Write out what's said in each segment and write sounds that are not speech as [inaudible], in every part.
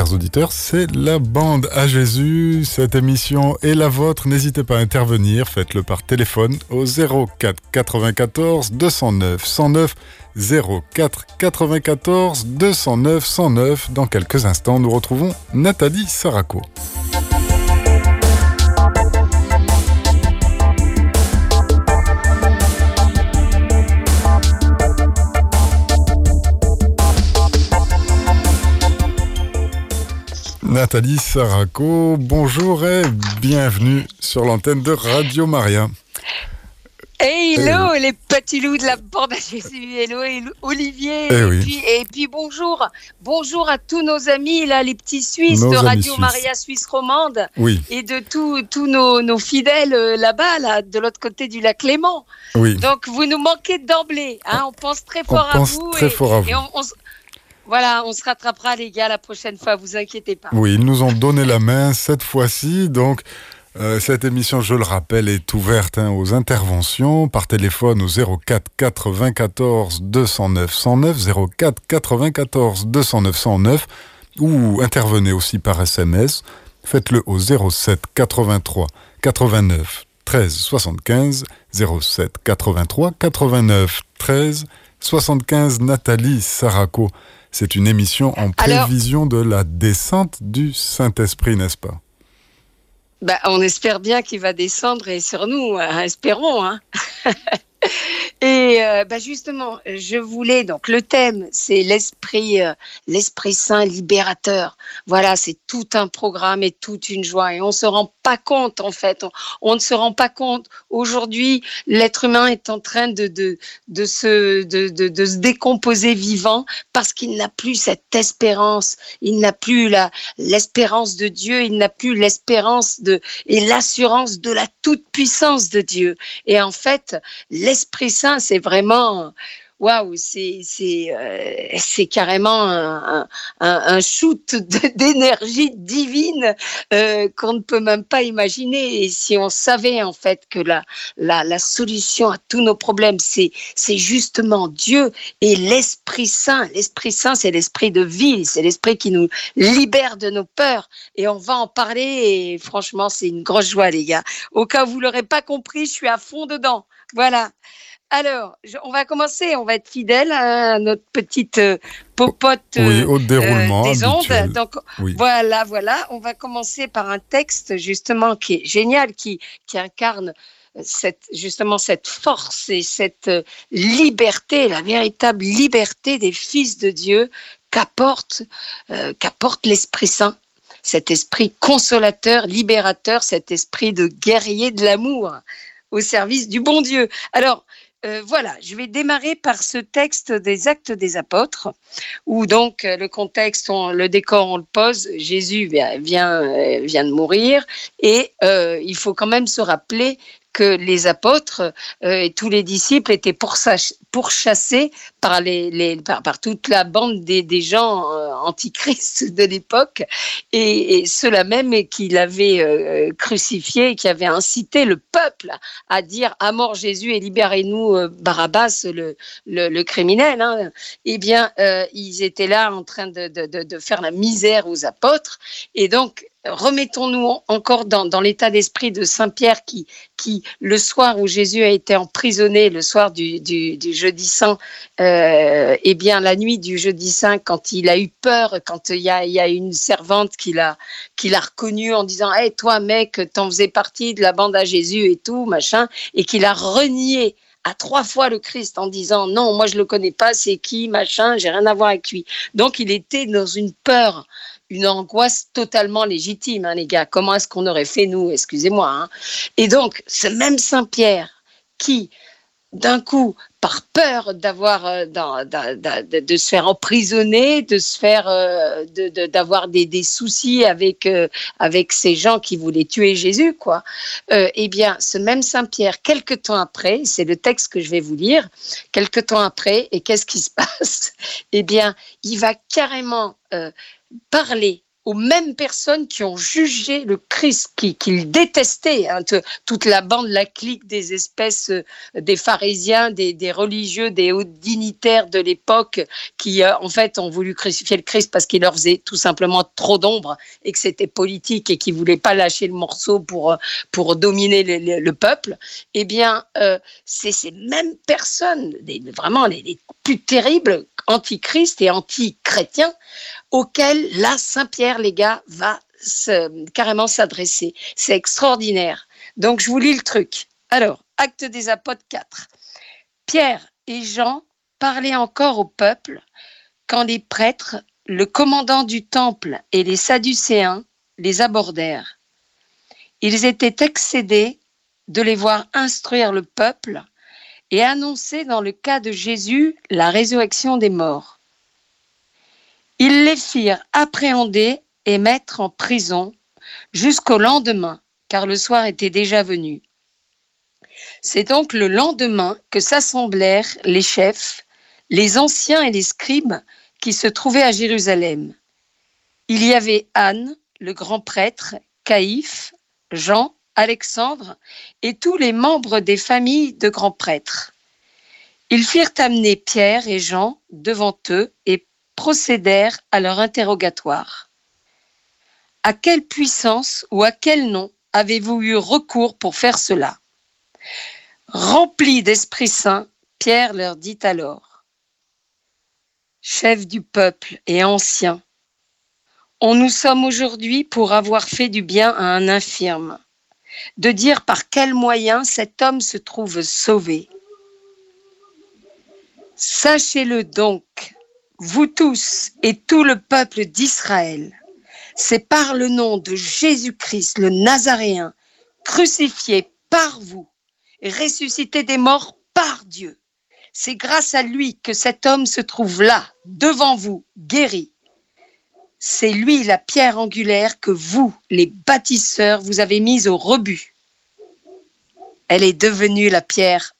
chers auditeurs, c'est la bande à Jésus. Cette émission est la vôtre. N'hésitez pas à intervenir. Faites-le par téléphone au 04 94 209 109 04 94 209 109. Dans quelques instants, nous retrouvons Nathalie Saraco. Nathalie Saraco, bonjour et bienvenue sur l'antenne de Radio Maria. hello les petits loups de la bande à Jésus, hello, Olivier, eh et, puis, bonjour, bonjour à tous nos amis là, les petits Suisses de Radio Maria Suisse romande, et de tous nos, fidèles euh, là-bas, là, de l'autre côté du lac Léman. Donc vous nous manquez d'emblée, hein, on pense très fort à vous. Très fort à vous. Voilà, on se rattrapera les gars la prochaine fois, vous inquiétez pas. Oui, ils nous ont donné la main cette fois-ci, donc euh, cette émission, je le rappelle, est ouverte hein, aux interventions par téléphone au 04 94 209 109, 04 94 209 109, ou intervenez aussi par SMS. Faites-le au 07 83 89 13 75, 07 83 89 13 75. Nathalie Saraco c'est une émission en prévision de la descente du Saint-Esprit, n'est-ce pas? Bah, On espère bien qu'il va descendre et sur nous, hein, espérons. Hein. [laughs] Et euh, bah justement, je voulais donc le thème, c'est l'esprit, euh, l'esprit saint libérateur. Voilà, c'est tout un programme et toute une joie. Et on se rend pas compte en fait, on, ne se rend pas compte. Aujourd'hui, l'être humain est en train de de de se de, de, se décomposer vivant parce qu'il n'a plus cette espérance. Il n'a plus la l'espérance de Dieu. Il n'a plus l'espérance de et l'assurance de la toute puissance de Dieu. Et en fait, l'esprit saint c'est vraiment waouh, c'est c'est euh, carrément un, un, shoot [laughs] d'énergie divine euh, qu'on ne peut même pas imaginer. Et si on savait en fait que la la, la solution à tous nos problèmes, c'est c'est justement Dieu et l'Esprit Saint. L'Esprit Saint, c'est l'esprit de vie, c'est l'esprit qui nous libère de nos peurs. Et on va en parler. Et franchement, c'est une grosse joie, les gars. Au cas où vous l'aurez pas compris, je suis à fond dedans. Voilà. Alors, on va commencer, on va être fidèle à notre petite euh, popote oui, au euh, déroulement des ondes. Donc voilà, voilà, on va commencer par un texte justement qui est génial, qui, qui incarne cette, justement cette force et cette liberté, la véritable liberté des fils de Dieu qu'apporte euh, qu'apporte l'Esprit Saint cet esprit consolateur, libérateur, cet esprit de guerrier de l'amour au service du bon Dieu. Alors, euh, voilà, je vais démarrer par ce texte des Actes des Apôtres, où donc euh, le contexte, le décor, on le pose. Jésus vient, vient, euh, vient de mourir, et il faut quand même se rappeler que les apôtres euh, et tous les disciples étaient pourchassés par, toute la bande des, gens euh, antichrist de l'époque et, ceux-là même qu'il avait euh, crucifié qui avaient incité le peuple à dire à mort Jésus et libérez-nous euh, Barabbas, le, criminel. Hein. Eh bien, ils étaient là en train de, de faire la misère aux apôtres et donc remettons-nous encore dans, l'état d'esprit de Saint Pierre qui, le soir où Jésus a été emprisonné, le soir du, jeudi saint, euh, eh bien la nuit du jeudi saint, quand il a eu peur, quand il y a, une servante qui l'a, qui l'a reconnu en disant, hé toi mec, t'en faisais partie de la bande à Jésus et tout, machin, et qu'il a renié à trois fois le Christ en disant non, moi je le connais pas, c'est qui, machin, j'ai rien à voir avec lui. Donc il était dans une peur une angoisse totalement légitime, hein, les gars. Comment est-ce qu'on aurait fait, nous? Excusez-moi. Hein. Et donc, ce même Saint-Pierre qui, d'un coup, par peur d'avoir, euh, de, se faire emprisonner, de se faire, euh, d'avoir des, des, soucis avec euh, avec ces gens qui voulaient tuer Jésus, quoi. eh bien, ce même Saint Pierre, quelque temps après, c'est le texte que je vais vous lire. Quelque temps après, et qu'est-ce qui se passe? [laughs] Eh bien, il va carrément parler aux mêmes personnes qui ont jugé le Christ, qu'ils qui détestaient, hein, toute la bande, la clique des espèces, euh, des pharisiens, des, des, religieux, des hauts dignitaires de l'époque, qui euh, en fait ont voulu crucifier le Christ parce qu'il leur faisait tout simplement trop d'ombre et que c'était politique et qu'ils voulaient pas lâcher le morceau pour, euh, pour dominer le, le peuple. Eh bien, c'est ces mêmes personnes, vraiment les plus terribles, antichrist et anti-chrétiens, auquel là, Saint-Pierre, les gars, va carrément s'adresser. C'est extraordinaire. Donc, je vous lis le truc. Alors, Acte des Apôtres 4. Pierre et Jean parlaient encore au peuple quand les prêtres, le commandant du temple et les Sadducéens les abordèrent. Ils étaient excédés de les voir instruire le peuple et annoncer dans le cas de Jésus la résurrection des morts. Ils les firent appréhender et mettre en prison jusqu'au lendemain, car le soir était déjà venu. C'est donc le lendemain que s'assemblèrent les chefs, les anciens et les scribes qui se trouvaient à Jérusalem. Il y avait Anne, le grand prêtre, Caïphe, Jean, Alexandre et tous les membres des familles de grands prêtres. Ils firent amener Pierre et Jean devant eux et procédèrent à leur interrogatoire. À quelle puissance ou à quel nom avez-vous eu recours pour faire cela? Rempli d'Esprit Saint, Pierre leur dit alors, Chef du peuple et ancien, on nous sommes aujourd'hui pour avoir fait du bien à un infirme, de dire par quel moyen cet homme se trouve sauvé. Sachez-le donc, vous tous et tout le peuple d'Israël, c'est par le nom de Jésus-Christ, le Nazaréen, crucifié par vous, ressuscité des morts par Dieu. C'est grâce à lui que cet homme se trouve là, devant vous, guéri. C'est lui la pierre angulaire que vous, les bâtisseurs, vous avez mise au rebut. Elle est devenue la pierre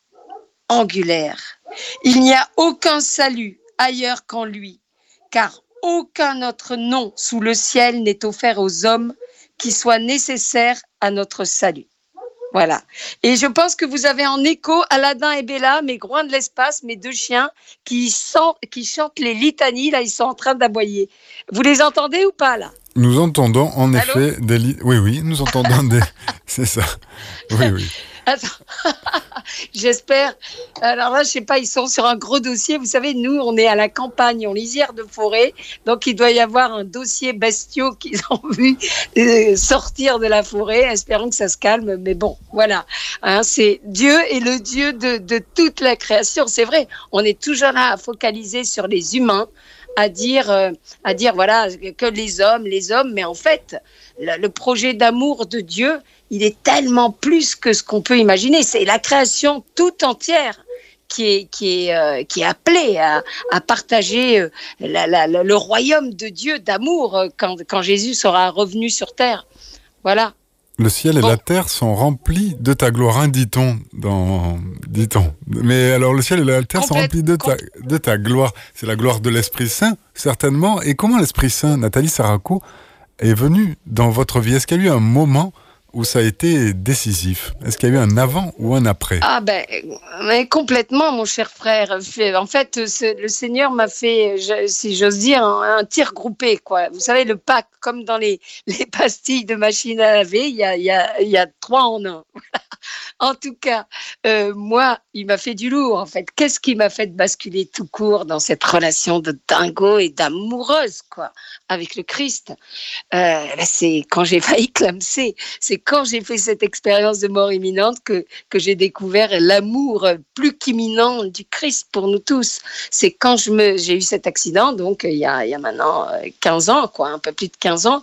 angulaire. Il n'y a aucun salut ailleurs qu'en lui, car aucun autre nom sous le ciel n'est offert aux hommes qui soit nécessaire à notre salut. Voilà. Et je pense que vous avez en écho Aladdin et Bella, mes groins de l'espace, mes deux chiens, qui, qui chantent les litanies. Là, ils sont en train d'aboyer. Vous les entendez ou pas, là? Nous entendons en effet des... Oui, oui, nous entendons des... [laughs] C'est ça. Oui, oui. [laughs] J'espère. Alors là, je sais pas, ils sont sur un gros dossier. Vous savez, nous, on est à la campagne, en lisière de forêt. Donc, il doit y avoir un dossier bestiaux qu'ils ont vu euh, sortir de la forêt. Espérons que ça se calme. Mais bon, voilà. Hein, c'est Dieu est le Dieu de, de toute la création. C'est vrai. On est toujours là à focaliser sur les humains à dire, euh, à dire voilà que les hommes, les hommes, mais en fait, le projet d'amour de Dieu, il est tellement plus que ce qu'on peut imaginer. C'est la création tout entière qui est, qui est, euh, qui est appelée à, à partager euh, le royaume de Dieu d'amour euh, quand, quand Jésus sera revenu sur terre. Voilà. Le ciel et la terre sont remplis de ta gloire, hein, dit-on. Dans... dit-on. Mais alors, le ciel et la terre sont remplis de ta, de ta gloire. C'est la gloire de l'Esprit Saint, certainement. Et comment l'Esprit Saint, Nathalie Saraco, est venu dans votre vie? Est-ce qu'il y a eu un moment où ça a été décisif? Est-ce qu'il y a eu un avant ou un après? Ah ben, mais complètement, mon cher frère. En fait, le Seigneur m'a fait, si j'ose dire, un, tir groupé. Quoi. Vous savez, le pack, comme dans les, [laughs] les pastilles de machine à laver, il y a, y a, y a trois en un. [laughs] en tout cas, euh, moi, il m'a fait du lourd, en fait. Qu'est-ce qui m'a fait basculer tout court dans cette relation de dingo et d'amoureuse, quoi, avec le Christ? Euh, C'est quand j'ai [laughs] failli clamser. C'est quand j'ai fait cette expérience de mort imminente que, que j'ai découvert l'amour plus qu'imminent du Christ pour nous tous. C'est quand je me, j'ai eu cet accident, donc il y a, il y a maintenant 15 ans, quoi, un peu plus de 15 ans,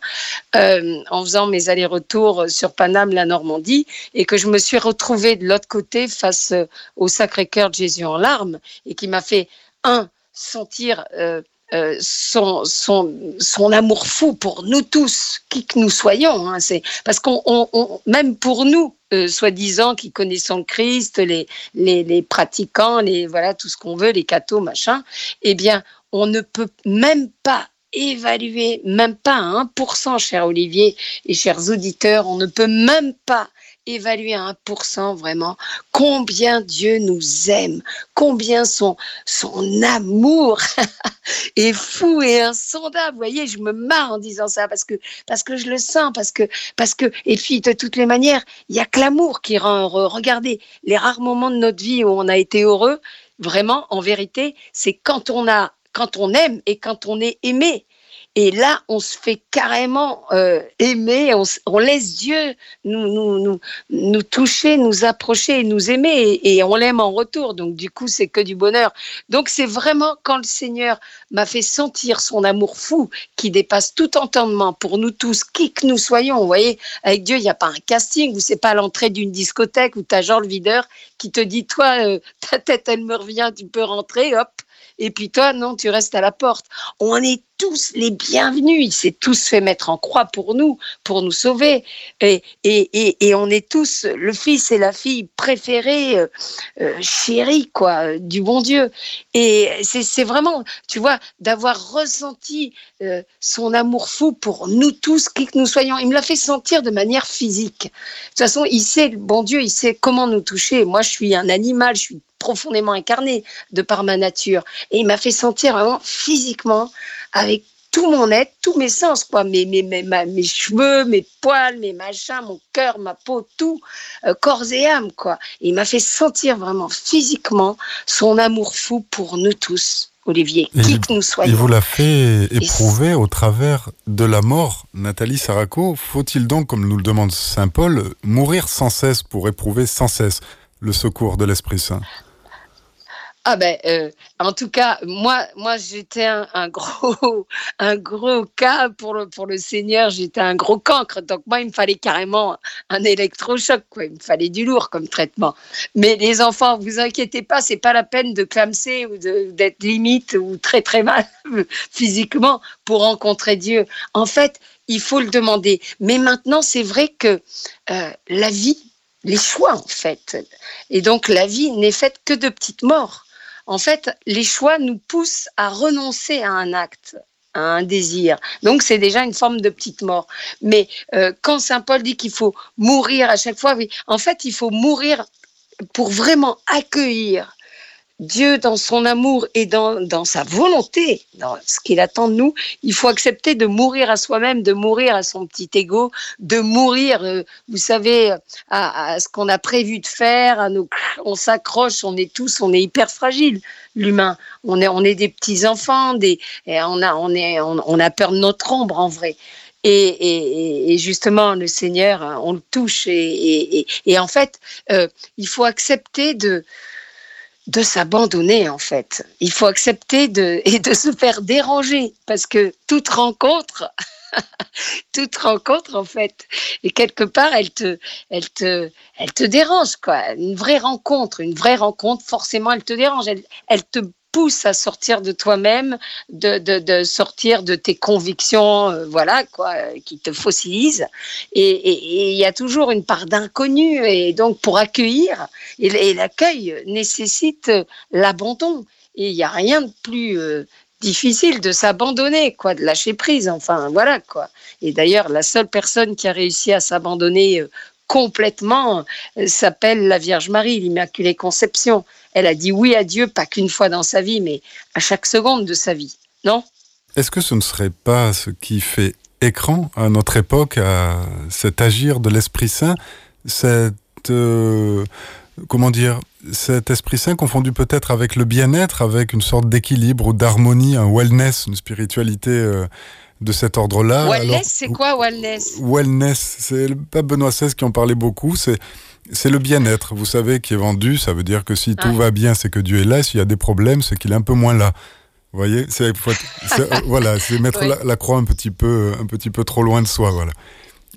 euh, en faisant mes allers-retours sur Paname, la Normandie, et que je me suis retrouvée de l'autre côté face euh, au Sacré-Cœur de Jésus en larmes et qui m'a fait, un, sentir euh, euh, son, son, son, amour fou pour nous tous, qui que nous soyons. Hein, c'est parce qu'on, on, même pour nous, soi-disant qui connaissons Christ, les, les, les, pratiquants, les voilà tout ce qu'on veut, les cathos, machin, eh bien, on ne peut même pas évaluer, même pas à 1%, cher Olivier et chers auditeurs, on ne peut même pas évaluer à 1% vraiment combien Dieu nous aime, combien son, son amour [laughs] est fou et insondable. Vous voyez, je me marre en disant ça parce que, parce que je le sens, parce que, parce que, et puis de toutes les manières, il y a que l'amour qui rend heureux. Regardez, les rares moments de notre vie où on a été heureux, vraiment, en vérité, c'est quand on a, quand on aime et quand on est aimé. Et là, on se fait carrément euh, aimer, on, laisse Dieu nous, nous, nous, nous, toucher, nous approcher, nous aimer, et, on l'aime en retour. Donc du coup, c'est que du bonheur. Donc c'est vraiment quand le Seigneur m'a fait sentir son amour fou qui dépasse tout entendement pour nous tous, qui que nous soyons. Vous voyez, avec Dieu, il n'y a pas un casting, ou c'est pas l'entrée d'une discothèque où tu as Jean le videur qui te dit, toi, euh, ta tête, elle me revient, tu peux rentrer, hop, et puis toi, non, tu restes à la porte. On est tous les bienvenus. Il s'est tous fait mettre en croix pour nous, pour nous sauver. Et, et, et, on est tous le fils et la fille préférés, euh, euh, chéris, quoi, du bon Dieu. Et c'est vraiment, tu vois, d'avoir ressenti euh, son amour fou pour nous tous, qui que nous soyons. Il me l'a fait sentir de manière physique. De toute façon, il sait, le bon Dieu, il sait comment nous toucher. Moi, je suis un animal, je suis profondément incarné de par ma nature. Et il m'a fait sentir vraiment physiquement avec tout mon être, tous mes sens, quoi, mes, mes, mes, mes cheveux, mes poils, mes machins, mon cœur, ma peau, tout, euh, corps et âme, quoi. il m'a fait sentir vraiment physiquement son amour fou pour nous tous. Olivier, qui que nous soyons. Il vous l'a fait éprouver au travers de la mort, Nathalie Saraco. Faut-il donc, comme nous le demande Saint Paul, mourir sans cesse pour éprouver sans cesse le secours de l'Esprit Saint? Ah ben, euh, en tout cas, moi, moi, j'étais un, gros, [laughs] un gros cas pour le pour le Seigneur. J'étais un gros cancre, donc moi, il me fallait carrément un électrochoc, quoi. Il me fallait du lourd comme traitement. Mais les enfants, vous inquiétez pas, c'est pas la peine de clamser ou d'être limite ou très très mal [laughs] physiquement pour rencontrer Dieu. En fait, il faut le demander. Mais maintenant, c'est vrai que euh, la vie, les choix en fait, et donc la vie n'est faite que de petites morts en fait, les choix nous poussent à renoncer à un acte à un désir. Donc c'est déjà une forme de petite mort. Mais euh, quand Saint Paul dit qu'il faut mourir à chaque fois, oui, en fait, il faut mourir pour vraiment accueillir Dieu, dans son amour et dans, dans sa volonté, dans ce qu'il attend de nous, il faut accepter de mourir à soi-même, de mourir à son petit ego, de mourir, euh, vous savez, à, ce qu'on a prévu de faire. À nos, on s'accroche, on est tous, on est hyper fragile, l'humain. On est, on est des petits enfants, on a, on a peur de notre ombre en vrai. Et, justement, le Seigneur, on le touche. Et, et en fait, euh, il faut accepter de de s'abandonner en fait. Il faut accepter de, [laughs] et de se faire déranger parce que toute rencontre, [laughs] toute rencontre en fait, et quelque part elle te, elle te, elle te dérange quoi. Une vraie rencontre, une vraie rencontre, forcément elle te dérange. Elle, elle te à sortir de toi-même, de, sortir de tes convictions, euh, voilà, quoi, qui te fossilisent. Et il y a toujours une part d'inconnu. Et donc, pour accueillir, et, l'accueil nécessite l'abandon. Et il n'y a rien de plus euh, difficile de s'abandonner, quoi, de lâcher prise. Enfin, voilà, quoi. Et d'ailleurs, la seule personne qui a réussi à s'abandonner euh, complètement s'appelle la Vierge Marie, l'Immaculée Conception. Elle a dit oui à Dieu, pas qu'une fois dans sa vie, mais à chaque seconde de sa vie, non? Est-ce que ce ne serait pas ce qui fait écran à notre époque, à cet agir de l'Esprit Saint, cette... Euh, comment dire, cet Esprit Saint confondu peut-être avec le bien-être, avec une sorte d'équilibre ou d'harmonie, un wellness, une spiritualité euh, de cet ordre-là. Wellness, c'est quoi wellness? Wellness, c'est le pape Benoît XVI qui en parlait beaucoup. C'est c'est le bien-être, vous savez, qui est vendu. Ça veut dire que si tout va bien, c'est que Dieu est là. S'il y a des problèmes, c'est qu'il est un peu moins là. Vous voyez, c'est [laughs] voilà, c'est mettre la, croix un petit peu, un petit peu trop loin de soi, voilà.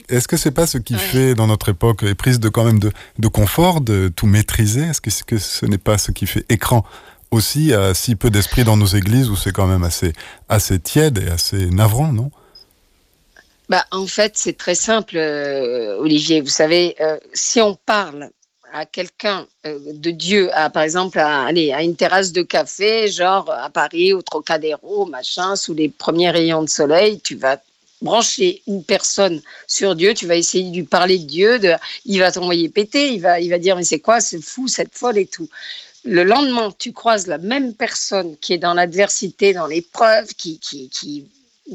Est-ce que c'est pas ce qui fait dans notre époque est prise de quand même de, de confort, de tout maîtriser? Est-ce que, que, ce n'est pas ce qui fait écran aussi à si peu d'esprit dans nos églises où c'est quand même assez, assez tiède et assez navrant, non? Bah, En fait, c'est très simple, euh, Olivier. Vous savez, euh, si on parle à quelqu'un de Dieu, à, par exemple, à, aller à une terrasse de café, genre à Paris, au Trocadéro, machin, sous les premiers rayons de soleil, tu vas brancher une personne sur Dieu, tu vas essayer de lui parler de Dieu, il va t'envoyer péter, il va, il va dire mais c'est quoi, c'est fou, cette folle et tout. Le lendemain, tu croises la même personne qui est dans l'adversité, dans l'épreuve, qui, qui, qui,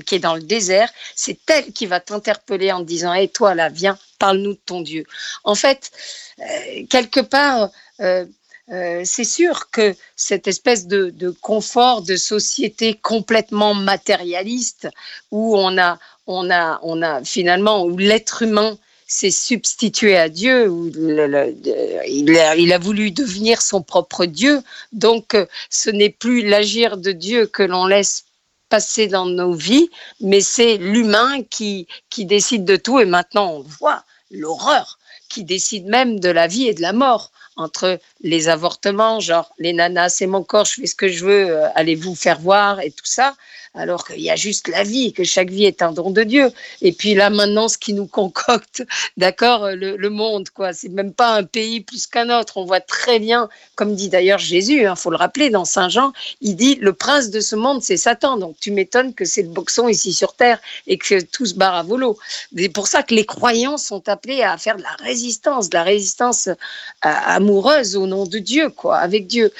qui est dans le désert, c'est elle qui va t'interpeller en disant Hé, toi là, viens, parle-nous de ton Dieu. En fait, euh, quelque part, euh, euh, c'est sûr que cette espèce de, confort de société complètement matérialiste où on a, on a, on a finalement où l'être humain s'est substitué à Dieu, où il, a, il, a, voulu devenir son propre Dieu. Donc, euh, ce n'est plus l'agir de Dieu que l'on laisse passer dans nos vies, mais c'est l'humain qui, qui décide de tout. Et maintenant, on voit l'horreur qui décide même de la vie et de la mort entre les avortements, genre les nanas, c'est mon corps, je fais ce que je veux, euh, allez vous faire voir et tout ça, alors qu'il y a juste la vie, que chaque vie est un don de Dieu. Et puis là maintenant, ce qui nous concocte, [laughs] d'accord, le, monde, quoi, c'est même pas un pays plus qu'un autre. On voit très bien, comme dit d'ailleurs Jésus, il hein, faut le rappeler dans Saint Jean, il dit le prince de ce monde, c'est Satan. Donc tu m'étonnes que c'est le boxon ici sur terre et que tout se barre à volo. C'est pour ça que les croyants sont appelés à faire de la résistance, de la résistance euh, amoureuse au nom de Dieu, quoi, avec Dieu.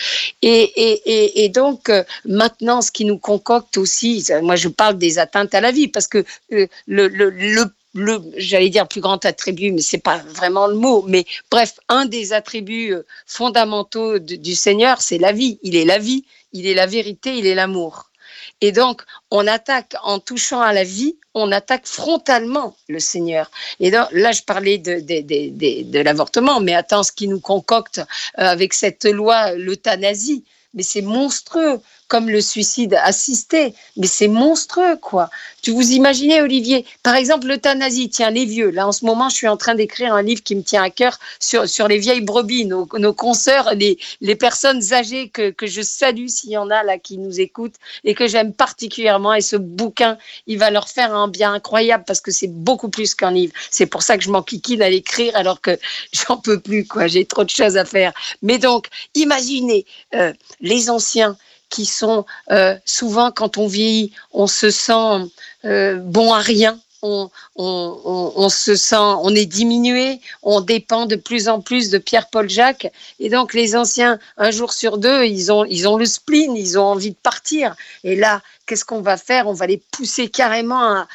Et, donc euh, maintenant, ce qui nous concocte aussi moi je parle des atteintes à la vie, parce que euh, le, le, le j'allais dire plus grand attribut, mais c'est pas vraiment le mot. Mais bref, un des attributs euh, fondamentaux du Seigneur, c'est la vie. Il est la vie, il est la vérité, il est l'amour. Et donc, on attaque en touchant à la vie, on attaque frontalement le Seigneur. Et là, je parlais de l'avortement, mais attends, ce qui nous concocte euh, avec cette loi, l'euthanasie, mais c'est monstrueux comme le suicide assisté. Mais c'est monstrueux, quoi. Tu vous imaginez, Olivier, par exemple, l'euthanasie, tiens, les vieux. Là, en ce moment, je suis en train d'écrire un livre qui me tient à cœur sur, sur les vieilles brebis, nos, nos consoeurs, les, les personnes âgées que, que je salue s'il y en a là qui nous écoutent et que j'aime particulièrement. Et ce bouquin, il va leur faire un bien incroyable parce que c'est beaucoup plus qu'un livre. C'est pour ça que je m'enquiquine à l'écrire alors que [laughs] j'en peux plus, quoi. J'ai trop de choses à faire. Mais donc, imaginez euh, les anciens qui sont euh, souvent, quand on vieillit, on se sent euh, bon à rien. On, on, on, se sent, on est diminué, on dépend de plus en plus de Pierre-Paul Jacques. Et donc, les anciens, un jour sur deux, ils ont, ils ont le spleen, ils ont envie de partir. Et là, qu'est-ce qu'on va faire? On va les pousser carrément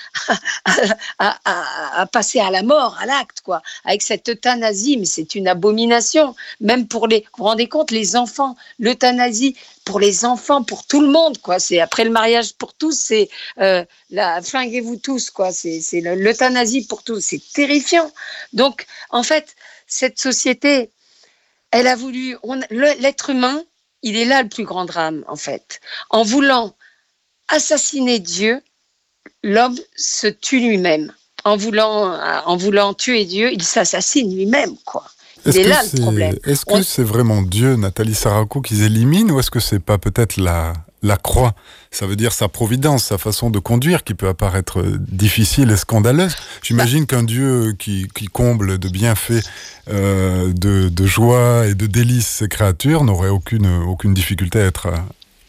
à, passer à la mort, à l'acte, quoi, avec cette euthanasie. Mais c'est une abomination, même pour les. Vous vous rendez compte, les enfants, l'euthanasie pour les enfants, pour tout le monde, quoi. C'est après le mariage pour tous, c'est euh, la flinguez-vous tous, quoi. C'est l'euthanasie pour tous. C'est terrifiant. Donc, en fait, cette société, elle a voulu. L'être humain, il est là le plus grand drame, en fait. En voulant assassiner Dieu, l'homme se tue lui-même. En voulant, en voulant tuer Dieu, il s'assassine lui-même, quoi. C'est là le problème. Est-ce que c'est vraiment Dieu, Nathalie Sarako, qu'ils éliminent ou est-ce que c'est pas peut-être la, la croix? Ça veut dire sa providence, sa façon de conduire qui peut apparaître difficile et scandaleuse. J'imagine qu'un Dieu qui, qui, comble de bienfaits, euh, de, de, joie et de délices ses créatures n'aurait aucune, aucune difficulté à être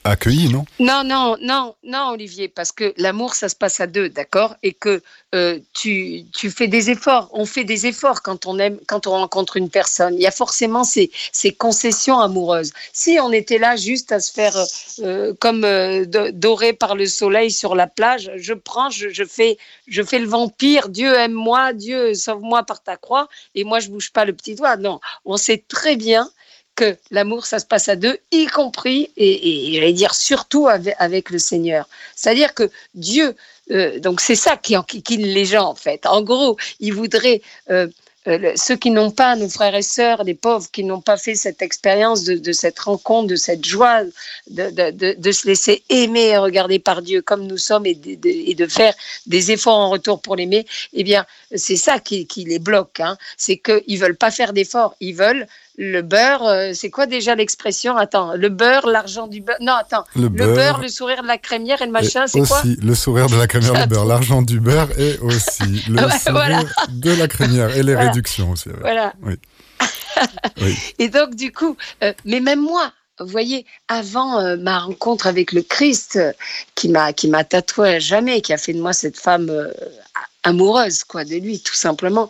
accueilli, non? Non, non, non, non, Olivier, parce que l'amour, ça se passe à deux, d'accord? Et que euh, tu, tu, fais des efforts, on fait des efforts quand on aime, quand on rencontre une personne. Il y a forcément ces, ces concessions amoureuses. Si on était là juste à se faire euh, comme euh, doré par le soleil sur la plage, je prends, je, je, fais, je fais le vampire, Dieu aime-moi, Dieu sauve-moi par ta croix, et moi je bouge pas le petit doigt. Non, on sait très bien que l'amour, ça se passe à deux, y compris, et, et j'allais dire surtout avec, le Seigneur. C'est-à-dire que Dieu, euh, donc c'est ça qui enquiquine les gens en fait. En gros, il voudrait euh, euh, ceux qui n'ont pas, nos frères et sœurs, les pauvres, qui n'ont pas fait cette expérience de, cette rencontre, de cette joie, de, se laisser aimer et regarder par Dieu comme nous sommes et de, faire des efforts en retour pour l'aimer, eh bien, c'est ça qui, les bloque. Hein. C'est qu'ils ne veulent pas faire d'efforts. Ils veulent le beurre, euh, c'est quoi déjà l'expression? Attends, le beurre, l'argent du beurre. Non, attends, le, beurre, le sourire de la crémière et le machin, c'est quoi? le sourire de la crémière, le beurre, l'argent du beurre et aussi [laughs] le sourire de la crémière et les réductions aussi. Voilà. [laughs] Oui. Et donc, du coup, euh, mais même moi, vous voyez, avant euh, ma rencontre avec le Christ, qui m'a qui m'a tatoué à jamais, qui a fait de moi cette femme amoureuse quoi de lui tout simplement.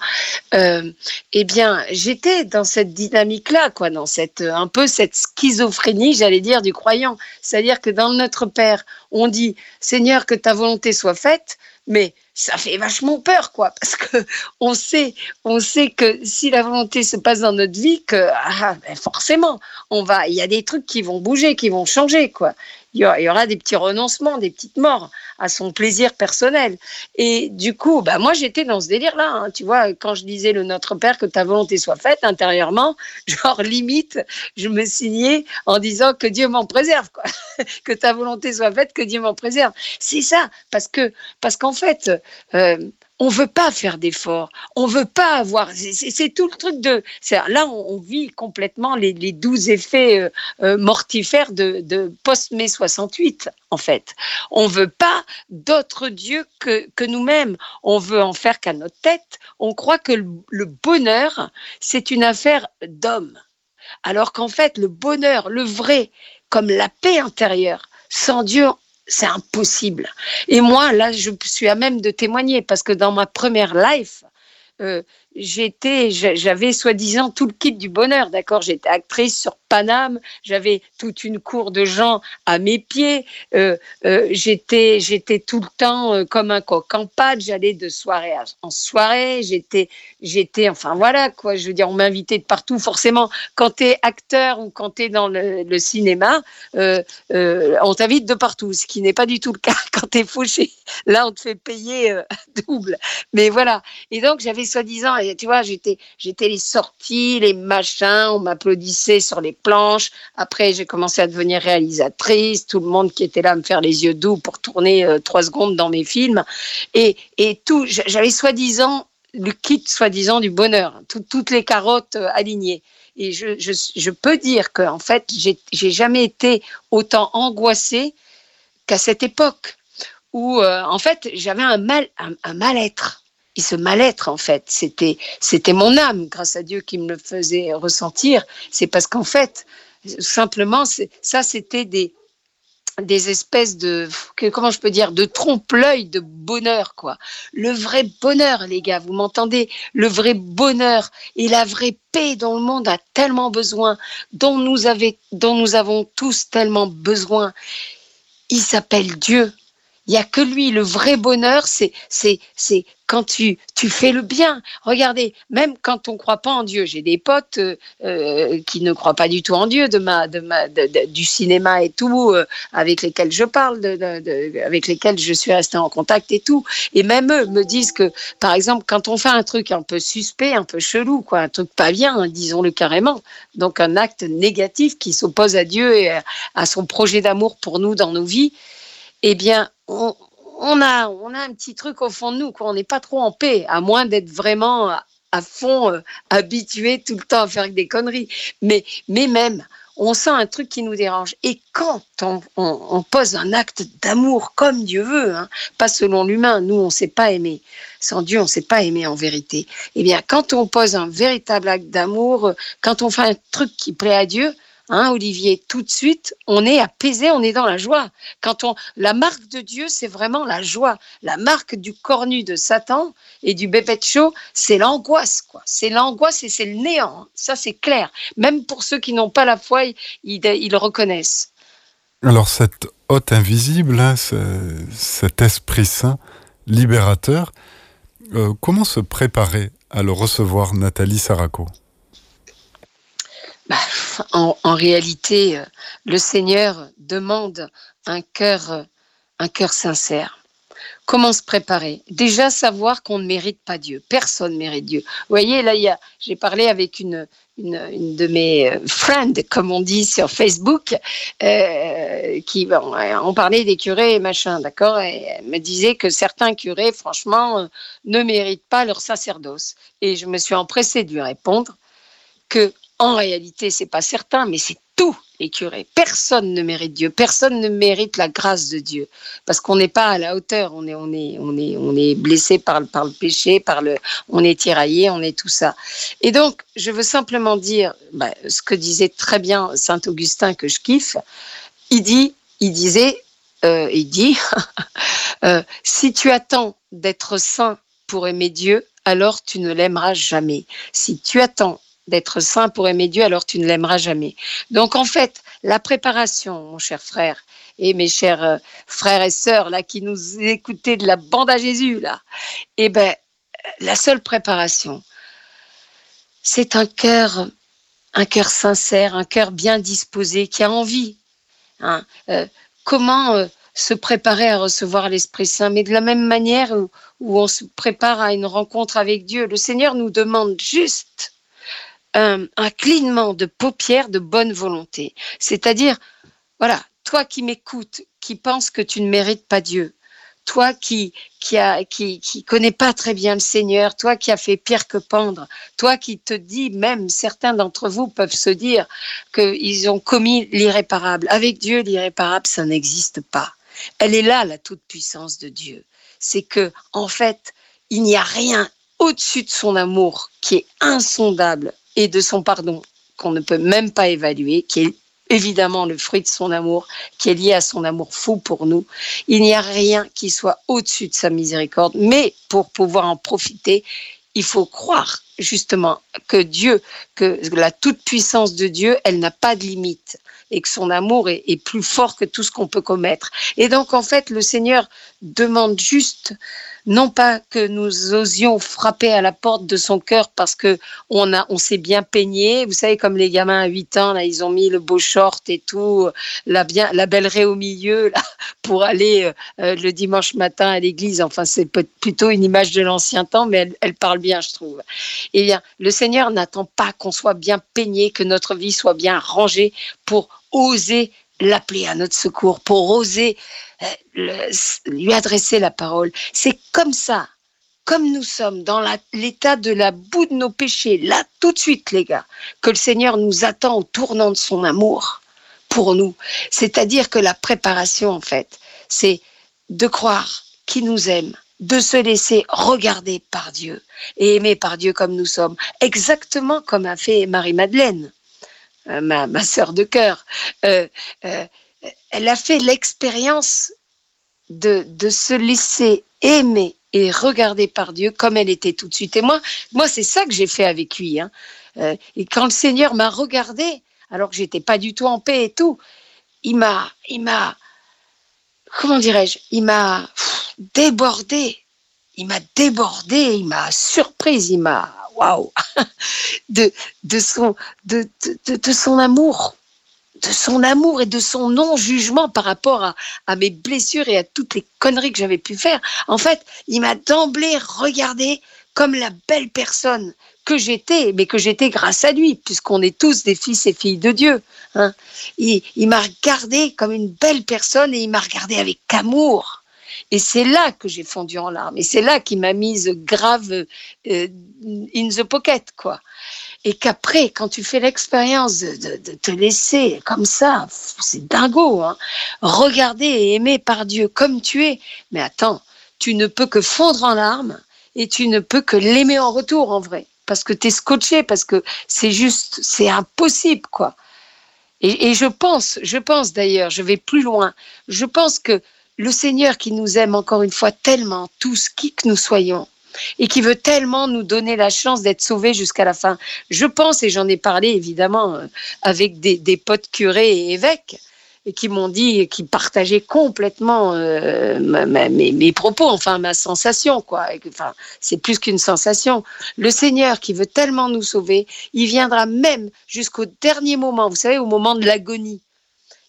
Euh, eh bien j'étais dans cette dynamique là quoi dans cette un peu cette schizophrénie j'allais dire du croyant. C'est-à-dire que dans notre père on dit Seigneur que ta volonté soit faite mais ça fait vachement peur, quoi, [laughs] parce que on sait, on sait que si la volonté se passe dans notre vie, que ah, ben forcément, on va, il y a des trucs qui vont bouger, qui vont changer, quoi il y aura des petits renoncements, des petites morts à son plaisir personnel. Et du coup, bah moi j'étais dans ce délire-là. Hein. Tu vois, quand je disais le Notre Père, que ta volonté soit faite intérieurement, [laughs] genre limite, je me signais en disant que Dieu m'en préserve, quoi. [laughs] que ta volonté soit faite, que Dieu m'en préserve. C'est ça, parce que parce qu'en fait, euh, on veut pas faire d'efforts, on veut pas avoir. C'est tout le truc de. Là, on, vit complètement les, les douze effets euh, euh, mortifères de, post-mai 68, en fait. On veut pas d'autres dieux que, que nous-mêmes. On veut en faire qu'à notre tête. On croit que le bonheur, c'est une affaire d'homme. Alors qu'en fait, le bonheur, le vrai, comme la paix intérieure, sans Dieu, c'est impossible. Et moi, là, je suis à même de témoigner parce que dans ma première life, euh, j'étais, j'avais soi-disant tout le kit du bonheur, d'accord? J'étais actrice sur Paname, j'avais toute une cour de gens à mes pieds, euh, euh, j'étais, tout le temps euh, comme un coq en pâte, j'allais de soirée en soirée, j'étais, enfin voilà quoi, je veux dire, on m'invitait de partout. Forcément, quand tu es acteur ou quand tu es dans le, cinéma, on t'invite de partout, ce qui n'est pas du tout le cas [laughs] quand tu es fauché. Là, on te fait payer [laughs] double. Mais voilà. Et donc, j'avais soi-disant tu vois, j'étais, j'étais les sorties, les machins, on m'applaudissait sur les planches. Après, j'ai commencé à devenir réalisatrice. Tout le monde qui était là me faire les yeux doux pour tourner euh, trois secondes dans mes films. Et, et tout, j'avais soi-disant le kit soi-disant du bonheur, toutes les carottes euh, alignées. Et je, je, peux dire qu'en fait, j'ai, j'ai jamais été autant angoissée qu'à cette époque où, euh, en fait, j'avais un mal, un mal-être et ce mal-être en fait. C'était c'était mon âme grâce à Dieu qui me le faisait ressentir. C'est parce qu'en fait simplement ça c'était des des espèces de comment je peux dire de trompe-l'œil de bonheur quoi. Le vrai bonheur les gars vous m'entendez? Le vrai bonheur et la vraie paix dont le monde a tellement besoin dont nous avait, dont nous avons tous tellement besoin. Il s'appelle Dieu il y a que lui le vrai bonheur c'est c'est c'est quand tu, tu fais le bien. Regardez, même quand on ne croit pas en Dieu, j'ai des potes euh, euh, qui ne croient pas du tout en Dieu, de ma, de ma, du cinéma et tout, euh, avec lesquels je parle, avec lesquels je suis restée en contact et tout. Et même eux me disent que, par exemple, quand on fait un truc un peu suspect, un peu chelou, quoi, un truc pas bien, hein, disons-le carrément, donc un acte négatif qui s'oppose à Dieu et à son projet d'amour pour nous dans nos vies, eh bien, on, on a, on a un petit truc au fond de nous, quoi. On n'est pas trop en paix, à moins d'être vraiment à fond euh, habitué tout le temps à faire des conneries. Mais, mais même, on sent un truc qui nous dérange. Et quand on, pose un acte d'amour comme Dieu veut, hein, pas selon l'humain, nous on ne sait pas aimer. Sans Dieu, on ne sait pas aimer en vérité. Eh bien, quand on pose un véritable acte d'amour, quand on fait un truc qui plaît à Dieu, Hein, Olivier, tout de suite, on est apaisé, on est dans la joie. Quand on, la marque de Dieu, c'est vraiment la joie. La marque du cornu de Satan et du bébé de chaud, c'est l'angoisse, quoi. C'est l'angoisse et c'est le néant. Ça, c'est clair. Même pour ceux qui n'ont pas la foi, ils, ils, reconnaissent. Alors, cette hôte invisible, hein, cet Esprit Saint libérateur, euh, comment se préparer à le recevoir, Nathalie Saraco bah, en, réalité, euh, le Seigneur demande un cœur, euh, un cœur sincère. Comment se préparer? Déjà savoir qu'on ne mérite pas Dieu. Personne ne mérite Dieu. Vous voyez, là, j'ai parlé avec une, une, de mes euh, friends, comme on dit sur Facebook, qui, bon, on parlait des curés et machin, d'accord? Et elle me disait que certains curés, franchement, ne méritent pas leur sacerdoce. Et je me suis empressée de lui répondre que en réalité, c'est pas certain, mais c'est tous les curés. Personne ne mérite Dieu, personne ne mérite la grâce de Dieu, parce qu'on n'est pas à la hauteur, on est, on est, on est, on est blessé par, par le péché, par le, on est tiraillé, on est tout ça. Et donc, je veux simplement dire bah, ce que disait très bien Saint Augustin que je kiffe. Il dit, il disait, euh, il dit, [laughs] euh, si tu attends d'être saint pour aimer Dieu, alors tu ne l'aimeras jamais. Si tu attends d'être saint pour aimer Dieu, alors tu ne l'aimeras jamais. Donc en fait, la préparation, mon cher frère, et mes chers euh, frères et sœurs là qui nous écoutaient de la bande à Jésus là, eh ben la seule préparation, c'est un cœur, un cœur sincère, un cœur bien disposé, qui a envie. Hein. Euh, comment euh, se préparer à recevoir l'Esprit Saint, mais de la même manière où, où on se prépare à une rencontre avec Dieu, le Seigneur nous demande juste un, clignement de paupières de bonne volonté. C'est-à-dire, voilà, toi qui m'écoutes, qui penses que tu ne mérites pas Dieu, toi qui qui a qui qui connais pas très bien le Seigneur, toi qui as fait pire que pendre, toi qui te dis même certains d'entre vous peuvent se dire qu'ils ont commis l'irréparable. Avec Dieu, l'irréparable ça n'existe pas. Elle est là la toute puissance de Dieu. C'est que en fait, il n'y a rien au-dessus de son amour qui est insondable et de son pardon qu'on ne peut même pas évaluer, qui est évidemment le fruit de son amour, qui est lié à son amour fou pour nous. Il n'y a rien qui soit au-dessus de sa miséricorde, mais pour pouvoir en profiter, il faut croire justement que Dieu, que la toute-puissance de Dieu, elle n'a pas de limite et que son amour est, est plus fort que tout ce qu'on peut commettre. Et donc, en fait, le Seigneur demande juste non pas que nous osions frapper à la porte de son cœur parce que on a, on s'est bien peigné. Vous savez, comme les gamins à 8 ans, là, ils ont mis le beau short et tout, la bien, la belle raie au milieu, là, [laughs] pour aller euh, euh, le dimanche matin à l'église. Enfin, c'est plutôt une image de l'ancien temps, mais elle, elle, parle bien, je trouve. Eh bien, le Seigneur n'attend pas qu'on soit bien peigné, que notre vie soit bien rangée pour oser l'appeler à notre secours, pour oser euh, lui adresser la parole. C'est comme ça, comme nous sommes dans l'état de la boue de nos péchés, là tout de suite les gars, que le Seigneur nous attend au tournant de son amour pour nous. C'est-à-dire que la préparation, en fait, c'est de croire qu'il nous aime, de se laisser regarder par Dieu et aimer par Dieu comme nous sommes, exactement comme a fait Marie-Madeleine. Euh, ma, ma sœur de cœur, euh, euh, elle a fait l'expérience de, se laisser aimer et regarder par Dieu comme elle était tout de suite. Et moi, moi c'est ça que j'ai fait avec lui. Hein. et quand le Seigneur m'a regardé, alors que j'étais pas du tout en paix et tout, il m'a, il m'a, comment dirais-je, il m'a débordé. Il m'a débordé, il m'a surprise, il m'a waouh, de, de, son, de, de, son amour, de son amour et de son non-jugement par rapport à, à, mes blessures et à toutes les conneries que j'avais pu faire. En fait, il m'a d'emblée regardé comme la belle personne que j'étais, mais que j'étais grâce à lui, puisqu'on est tous des fils et filles de Dieu. Hein. Il, il m'a regardé comme une belle personne et il m'a regardé avec amour. Et c'est là que j'ai fondu en larmes. Et c'est là qu'il m'a mise grave euh, in the pocket, quoi. Et qu'après, quand tu fais l'expérience de, te laisser comme ça, c'est dingo, hein, regarder et aimer par Dieu comme tu es. Mais attends, tu ne peux que fondre en larmes et tu ne peux que l'aimer en retour, en vrai. Parce que tu es scotché, parce que c'est juste, c'est impossible, quoi. Et je pense, je pense d'ailleurs, je vais plus loin, je pense que le Seigneur qui nous aime encore une fois tellement, tous, qui que nous soyons, et qui veut tellement nous donner la chance d'être sauvés jusqu'à la fin. Je pense, et j'en ai parlé évidemment euh, avec des, potes curés et évêques, et qui m'ont dit, qui partageaient complètement euh, mes, mes, propos, enfin ma sensation, quoi. Enfin, c'est plus qu'une sensation. Le Seigneur qui veut tellement nous sauver, il viendra même jusqu'au dernier moment, vous savez, au moment de l'agonie.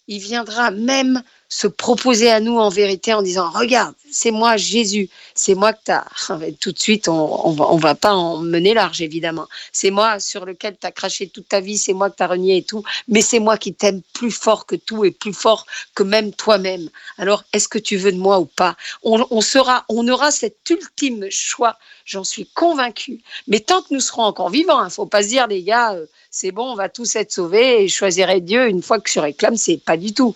Il viendra même se proposer à nous en vérité en disant regarde c'est moi Jésus. C'est moi que tu as [laughs] tout de suite on, on va pas en mener large évidemment. C'est moi sur lequel tu as craché toute ta vie c'est moi que tu as renié et tout mais c'est moi qui t'aime plus fort que tout et plus fort que même toi-même. Alors est-ce que tu veux de moi ou pas? On, on sera on aura cet ultime choix j'en suis convaincue mais tant que nous serons encore vivants il hein, faut pas se dire les gars euh, c'est bon, on va tous être sauvés et je choisirai Dieu une fois que je réclame, c'est pas du tout.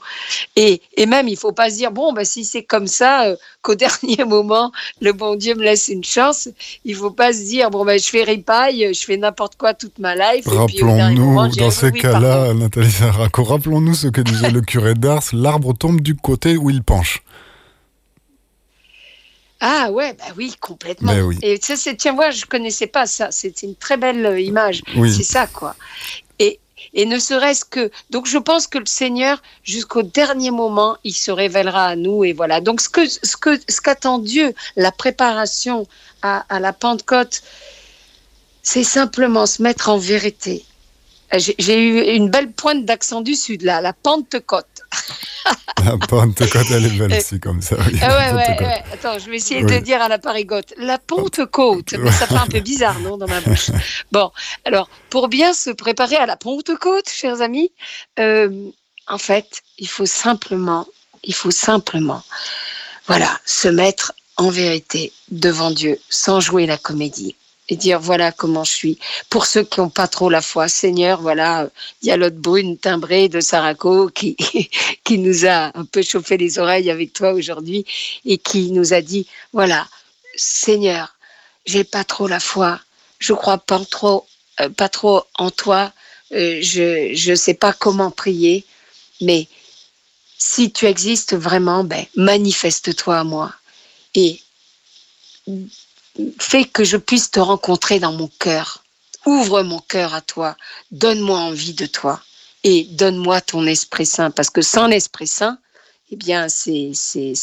Et, et même, il faut pas se dire, bon, bah, si c'est comme ça, euh, qu'au [laughs] dernier moment, le bon Dieu me laisse une chance, il faut pas se dire, bon, bah, je fais ripaille, je fais n'importe quoi toute ma life. Rappelons-nous, dans ces cas-là, Nathalie Sarako, rappelons-nous ce que disait le curé d'Ars, l'arbre tombe du côté où il penche. Ah ouais, bah oui, complètement. Et ça, c'est, tiens, moi, je connaissais pas ça. C'est une très belle euh, image. C'est ça, quoi. Et, et ne serait-ce que. Donc, je pense que le Seigneur, jusqu'au dernier moment, il se révélera à nous. Et voilà. Donc, ce que ce que ce qu'attend Dieu, la préparation à, à la Pentecôte, c'est simplement se mettre en vérité. J'ai eu une belle pointe d'accent du Sud, là, la Pentecôte. La Pentecôte, elle est belle aussi, comme ça. ah ouais, ouais, ouais, Attends, je vais essayer de dire à la parigote. La Pentecôte, mais ça fait un peu bizarre, non, dans ma bouche. [laughs] Bon, alors, pour bien se préparer à la Pentecôte, chers amis, euh, en fait, il faut simplement, il faut simplement, voilà, se mettre en vérité devant Dieu, sans jouer la comédie et dire voilà comment je suis. Pour ceux qui n'ont pas trop la foi, Seigneur, voilà, il y a l'autre brune timbrée de Saraco qui, [laughs] qui nous a un peu chauffé les oreilles avec toi aujourd'hui et qui nous a dit voilà, Seigneur, j'ai pas trop la foi, je crois pas trop, euh, pas trop en toi, euh, je je sais pas comment prier, mais si tu existes vraiment, ben manifeste-toi à moi et fais que je puisse te rencontrer dans mon cœur. Ouvre mon cœur à toi. Donne-moi envie de toi. Et donne-moi ton Esprit Saint. Parce que sans l'Esprit Saint, eh bien, c'est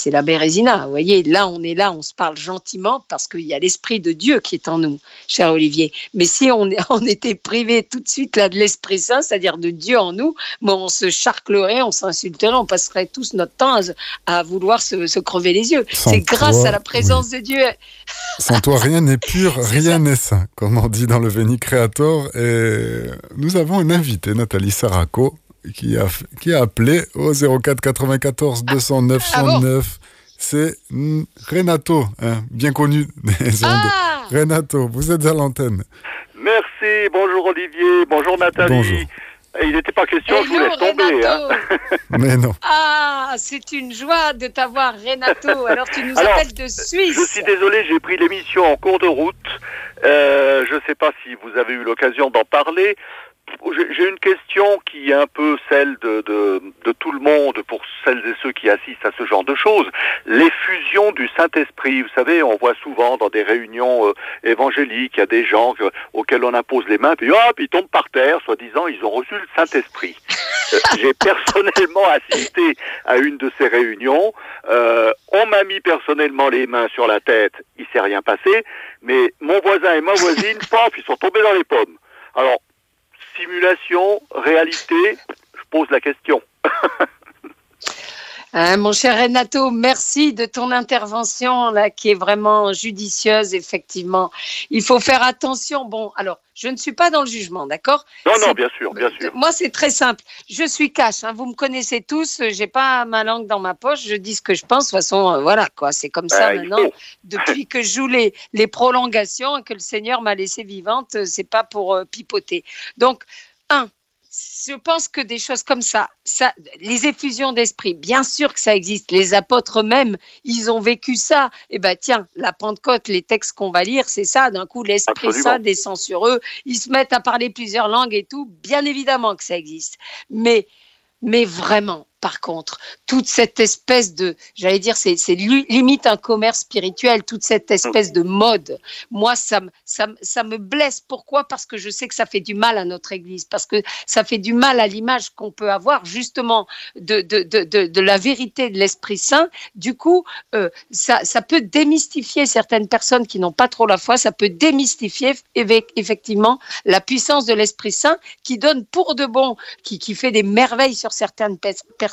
la Bérésina. Vous voyez, là, on est là, on se parle gentiment parce qu'il y a l'Esprit de Dieu qui est en nous, cher Olivier. Mais si on, [laughs] on était privé tout de suite là de l'Esprit Saint, c'est-à-dire de Dieu en nous, bon, on se charclerait, on s'insulterait, on passerait tous notre temps à, vouloir se, crever les yeux. C'est grâce à la présence de Dieu. [laughs] Sans toi, rien n'est pur, rien n'est saint, comme on dit dans le Veni Creator. Et nous avons une invitée, Nathalie Saraco, qui a, qui a appelé au 04 94 209 109. C'est Renato, hein, bien connu des ondes. Ah Renato, vous êtes à l'antenne. Merci, bonjour Olivier, bonjour Nathalie. Bonjour. Il n'était pas question, je vous laisse tomber. Hein. [laughs] Mais non. Ah, c'est une joie de t'avoir, Renato. Alors, tu nous appelles de Suisse. Je suis désolé, j'ai pris l'émission en cours de route. Euh, je ne sais pas si vous avez eu l'occasion d'en parler. J'ai une question qui est un peu celle de, de, de, tout le monde, pour celles et ceux qui assistent à ce genre de choses. L'effusion du Saint-Esprit, vous savez, on voit souvent dans des réunions euh, évangéliques, il y a des gens auxquels on impose les mains, puis hop, ils tombent par terre, soi-disant, ils ont reçu le Saint-Esprit. [laughs] Euh, j'ai personnellement assisté à une de ces réunions. Euh, on m'a mis personnellement les mains sur la tête, il s'est rien passé, mais mon voisin et ma voisine, [laughs] paf, ils sont tombés dans les pommes. Alors, simulation, réalité Je pose la question. [laughs] Hein, mon cher Renato, merci de ton intervention là qui est vraiment judicieuse, effectivement. Il faut faire attention. Bon, alors, je ne suis pas dans le jugement, d'accord? Non, non, bien sûr, bien sûr. Moi, c'est très simple. Je suis cash. Hein. vous me connaissez tous. J'ai pas ma langue dans ma poche. Je dis ce que je pense. De toute façon, euh, voilà, quoi. C'est comme ça ben, maintenant. [laughs] Depuis que je joue les, les prolongations et que le Seigneur m'a laissé vivante, c'est pas pour euh, pipoter. Donc, un, je pense que des choses comme ça, ça les effusions d'esprit, bien sûr que ça existe. Les apôtres eux-mêmes, ils ont vécu ça. Et eh ben tiens, la Pentecôte, les textes qu'on va lire, c'est ça. D'un coup, l'Esprit Saint descend sur eux. Ils se mettent à parler plusieurs langues et tout. Bien évidemment que ça existe. Mais, mais vraiment, par contre, toute cette espèce de, j'allais dire, c'est limite un commerce spirituel, toute cette espèce de mode. Moi, ça, ça, ça me blesse. Pourquoi? Parce que je sais que ça fait du mal à notre Église, parce que ça fait du mal à l'image qu'on peut avoir justement de, de, de, de, la vérité de l'Esprit Saint. Du coup, euh, ça, ça peut démystifier certaines personnes qui n'ont pas trop la foi, ça peut démystifier effectivement la puissance de l'Esprit Saint qui donne pour de bon, qui, qui fait des merveilles sur certaines personnes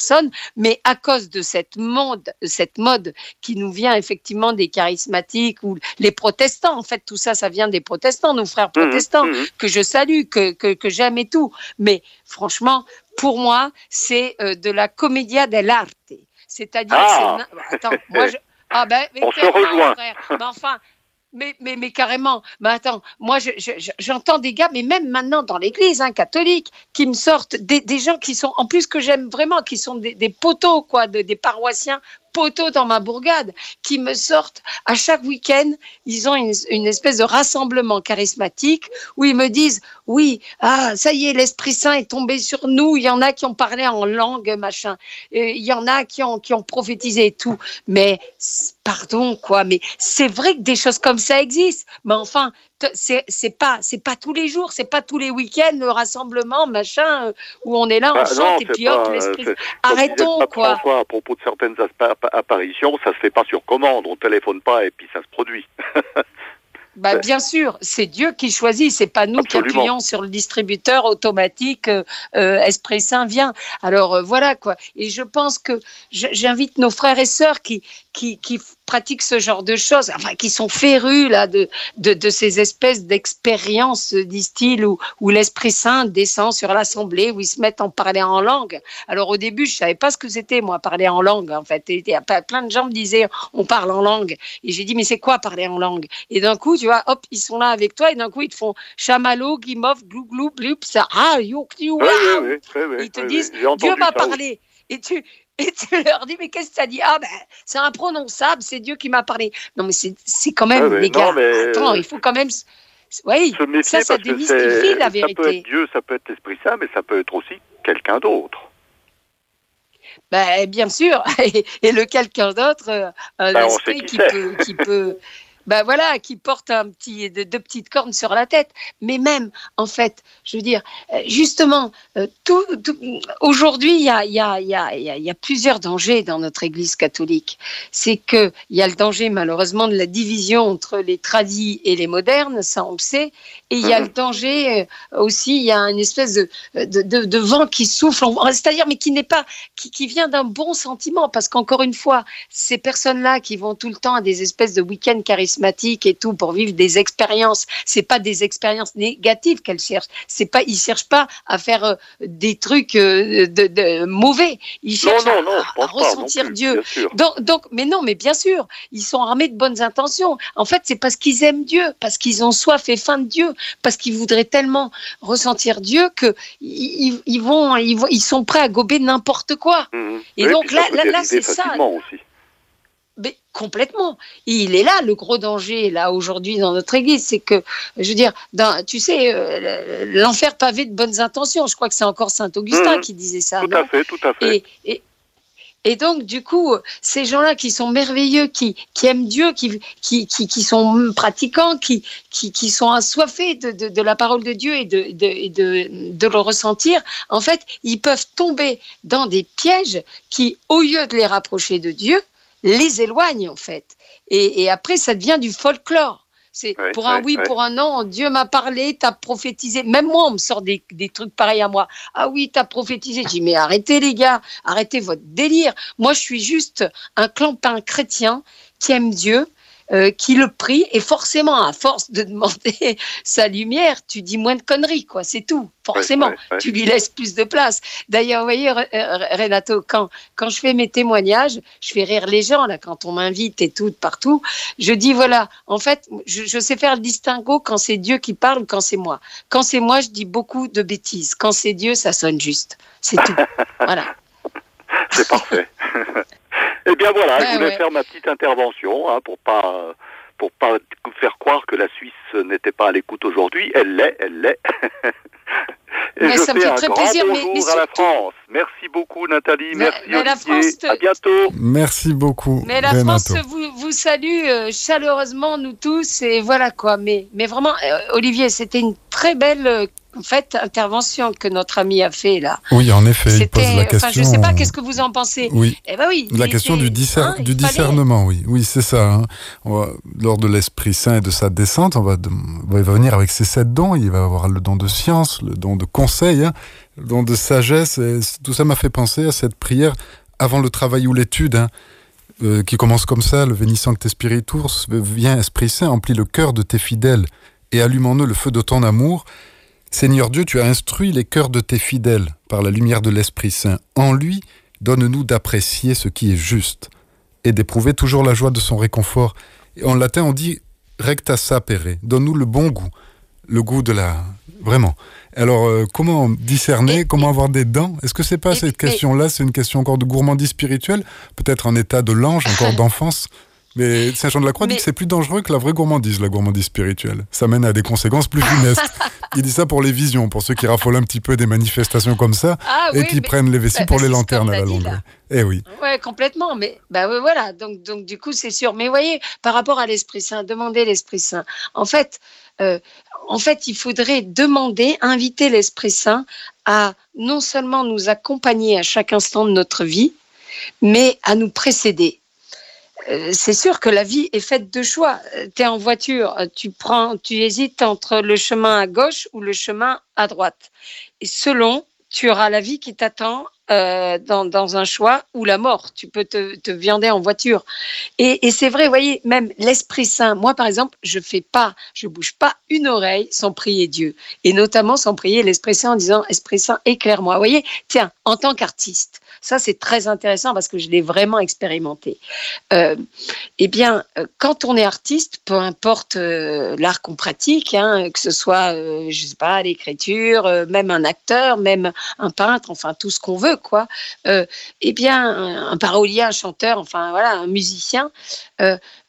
mais à cause de cette mode, cette mode qui nous vient effectivement des charismatiques ou les protestants. En fait, tout ça, ça vient des protestants, nos frères mmh, protestants, mmh. que je salue, que, que, j'aime et tout. Mais franchement, pour moi, c'est euh, de la commedia dell'arte. C'est-à-dire, ah. attends, moi, je... [laughs] ah ben, on se rejoint. Mais enfin, Mais, mais, carrément. Attends, moi, j'entends des gars, mais même maintenant dans l'église hein, catholique, qui me sortent des, gens qui sont, en plus que j'aime vraiment, qui sont des, des poteaux, quoi, des paroissiens poteaux dans ma bourgade qui me sortent à chaque week-end. Ils ont une, espèce de rassemblement charismatique où ils me disent oui, ah ça y est, l'Esprit Saint est tombé sur nous. Il y en a qui ont parlé en langue, machin. Il y en a qui ont qui ont prophétisé et tout. Mais pardon quoi, mais c'est vrai que des choses comme ça existent. Mais enfin, c'est pas c'est pas tous les jours, c'est pas tous les week-ends le rassemblement machin euh, où on est là, on bah, chante et puis hop l'esprit. Arrêtons quoi. à propos de certaines apparitions, ça se fait pas sur commande, on téléphone pas et puis ça se produit. [laughs] Bah, bien sûr, c'est Dieu qui choisit, c'est pas nous qui appuyons sur le distributeur automatique euh, euh, Esprit Saint vient. Alors voilà quoi. Et je pense que j'invite nos frères et sœurs qui qui, qui pratiquent ce genre de choses, enfin qui sont férus là de, de, de ces espèces d'expériences, disent-ils, où, où l'Esprit Saint descend sur l'assemblée, où ils se mettent en parler en langue. Alors au début, je savais pas ce que c'était moi parler en langue en fait. Et, plein de gens me disaient on parle en langue, et j'ai dit mais c'est quoi parler en langue? Et d'un coup, tu vois, hop, ils sont là avec toi, et d'un coup ils te font chamallow, guimauve, glou glou, blup, ça, ah, you, you, Ils te disent Dieu m'a parlé. Et tu, et tu [laughs] leur dis, mais qu'est-ce que ça dit? Ah, ben, c'est imprononçable, c'est Dieu qui m'a parlé. Non, mais c'est quand même, les gars, attends, il faut quand même. Oui, ça, ça démystifie la vérité. Ça peut être Dieu, ça peut être l'Esprit Saint, mais ça peut être aussi quelqu'un d'autre. Ben, bien sûr, [laughs] et, le quelqu'un d'autre, euh, un ben, esprit qui, peut, qui peut ben voilà, qui porte un petit, deux, petites cornes sur la tête. Mais même, en fait, je veux dire, euh, justement, euh, tout, aujourd'hui, il y a, y, a, y, a, y a, plusieurs dangers dans notre Église catholique. C'est qu'il y a le danger, malheureusement, de la division entre les tradis et les modernes, ça on le sait. Et il y a mhm. le danger euh, aussi, il y a une espèce de, de, de, vent qui souffle, c'est-à-dire, mais qui n'est pas, qui, qui vient d'un bon sentiment, parce qu'encore une fois, ces personnes-là qui vont tout le temps à des espèces de week-ends charismatiques, et tout pour vivre des expériences. C'est pas des expériences négatives qu'elles cherchent. C'est pas, ils cherchent pas à faire euh, des trucs euh, de, mauvais. Ils cherchent à, ressentir Dieu. Donc, donc, mais non, mais bien sûr, ils sont armés de bonnes intentions. En fait, c'est parce qu'ils aiment Dieu, parce qu'ils ont soif et faim de Dieu, parce qu'ils voudraient tellement ressentir Dieu que ils, vont, ils, vont, ils sont prêts à gober n'importe quoi. Mmh. Et donc là, là, là c'est ça. Aussi. Mais complètement. il est là le gros danger là aujourd'hui dans notre Église, c'est que, je veux dire, tu sais, euh, l'enfer pavé de bonnes intentions. Je crois que c'est encore saint Augustin mmh. qui disait ça. Tout à fait, tout à fait. Et, et, donc, du coup, ces gens-là qui sont merveilleux, qui, qui aiment Dieu, qui, qui, qui, sont pratiquants, qui, qui, qui sont assoiffés de, de, de, la parole de Dieu et, de, de, de, de le ressentir, en fait, ils peuvent tomber dans des pièges qui, au lieu de les rapprocher de Dieu, les éloigne en fait. Et, après, ça devient du folklore. C'est pour un oui, pour un non. Dieu m'a parlé, t'as prophétisé. Même moi, on me sort des, trucs pareils à moi. Ah oui, t'as prophétisé. Je dis mais arrêtez les gars, arrêtez votre délire. Moi, je suis juste un clampin chrétien qui aime Dieu, euh, qui le prie, et forcément, à force de demander [laughs] sa lumière, tu dis moins de conneries, quoi, c'est tout. Forcément, tu lui laisses plus de place. D'ailleurs, vous voyez, euh, Renato, quand, quand je fais mes témoignages, je fais rire les gens, là, quand on m'invite et tout, partout, je dis, voilà, en fait, je, je sais faire le distinguo quand c'est Dieu qui parle, quand c'est moi. Quand c'est moi, je dis beaucoup de bêtises. Quand c'est Dieu, ça sonne juste. C'est tout. [laughs] voilà. C'est parfait. [laughs] Eh bien voilà, je voulais faire ma petite intervention hein, pour pas pour pas faire croire que la Suisse n'était pas à l'écoute aujourd'hui. Elle l'est, elle l'est. [laughs] Et je fais un grand bonjour à la France. Merci beaucoup Nathalie, merci Olivier, à bientôt. Merci beaucoup. Mais la France vous, vous salue euh, chaleureusement nous tous et voilà quoi. Mais, mais vraiment, euh, Olivier, c'était une très belle euh, en fait, intervention que notre ami a fait là. Oui, en effet, il pose la question. je ne sais pas, qu'est-ce que vous en pensez Oui. Eh ben oui. La question du, hein, du discernement, oui, oui, c'est ça. Hein. lors de l'Esprit Saint et de sa descente, on va, il va venir avec ses sept dons. Il va avoir le don de science, le don de conseil, hein, le don de sagesse. Et tout ça m'a fait penser à cette prière avant le travail ou l'étude. Euh, qui commence comme ça, le Vénissant que spiritus, viens Esprit Saint, emplis le cœur de tes fidèles et allume en eux le feu de ton amour. Seigneur Dieu, tu as instruit les cœurs de tes fidèles par la lumière de l'Esprit Saint. En lui, donne-nous d'apprécier ce qui est juste et d'éprouver toujours la joie de son réconfort. en latin, on dit recta sapere, donne-nous le bon goût, le goût de la... Vraiment. Alors, euh, comment discerner, comment avoir des dents? Est-ce que c'est pas cette question-là? C'est une question encore de gourmandise spirituelle Peut-être en état de l'ange, encore [laughs] d'enfance mais Saint Jean de la Croix dit que c'est plus dangereux que la vraie gourmandise, la gourmandise spirituelle. Ça mène à des conséquences plus funestes. [laughs] Il dit ça pour les visions, pour ceux qui raffolent un petit peu des manifestations comme ça ah et qui prennent les vessies pour les lanternes à la longue. Eh oui. Ouais, complètement. Mais bah voilà. Donc donc du coup c'est sûr. Mais voyez, par rapport à l'Esprit Saint, demandez l'Esprit Saint. En fait, euh, en fait, il faudrait demander, inviter l'Esprit Saint à non seulement nous accompagner à chaque instant de notre vie, mais à nous précéder euh, c'est sûr que la vie est faite de choix. Tu es en voiture, tu prends, tu hésites entre le chemin à gauche ou le chemin à droite. Et selon, tu auras la vie qui t'attend dans, un choix ou la mort. Tu peux te, viander en voiture. Et, c'est vrai, vous voyez, même l'Esprit Saint. Moi, par exemple, je fais pas, je bouge pas une oreille sans prier Dieu. Et notamment sans prier l'Esprit Saint en disant, Esprit Saint, éclaire-moi. Vous voyez, tiens, en tant qu'artiste, ça, c'est très intéressant parce que je l'ai vraiment expérimenté. Euh, eh bien, euh, quand on est artiste, peu importe euh, l'art qu'on pratique, hein, que ce soit, je je sais pas, l'écriture, même un acteur, même un peintre, enfin tout ce qu'on veut, quoi. eh bien, un, parolier, un chanteur, enfin voilà, un musicien,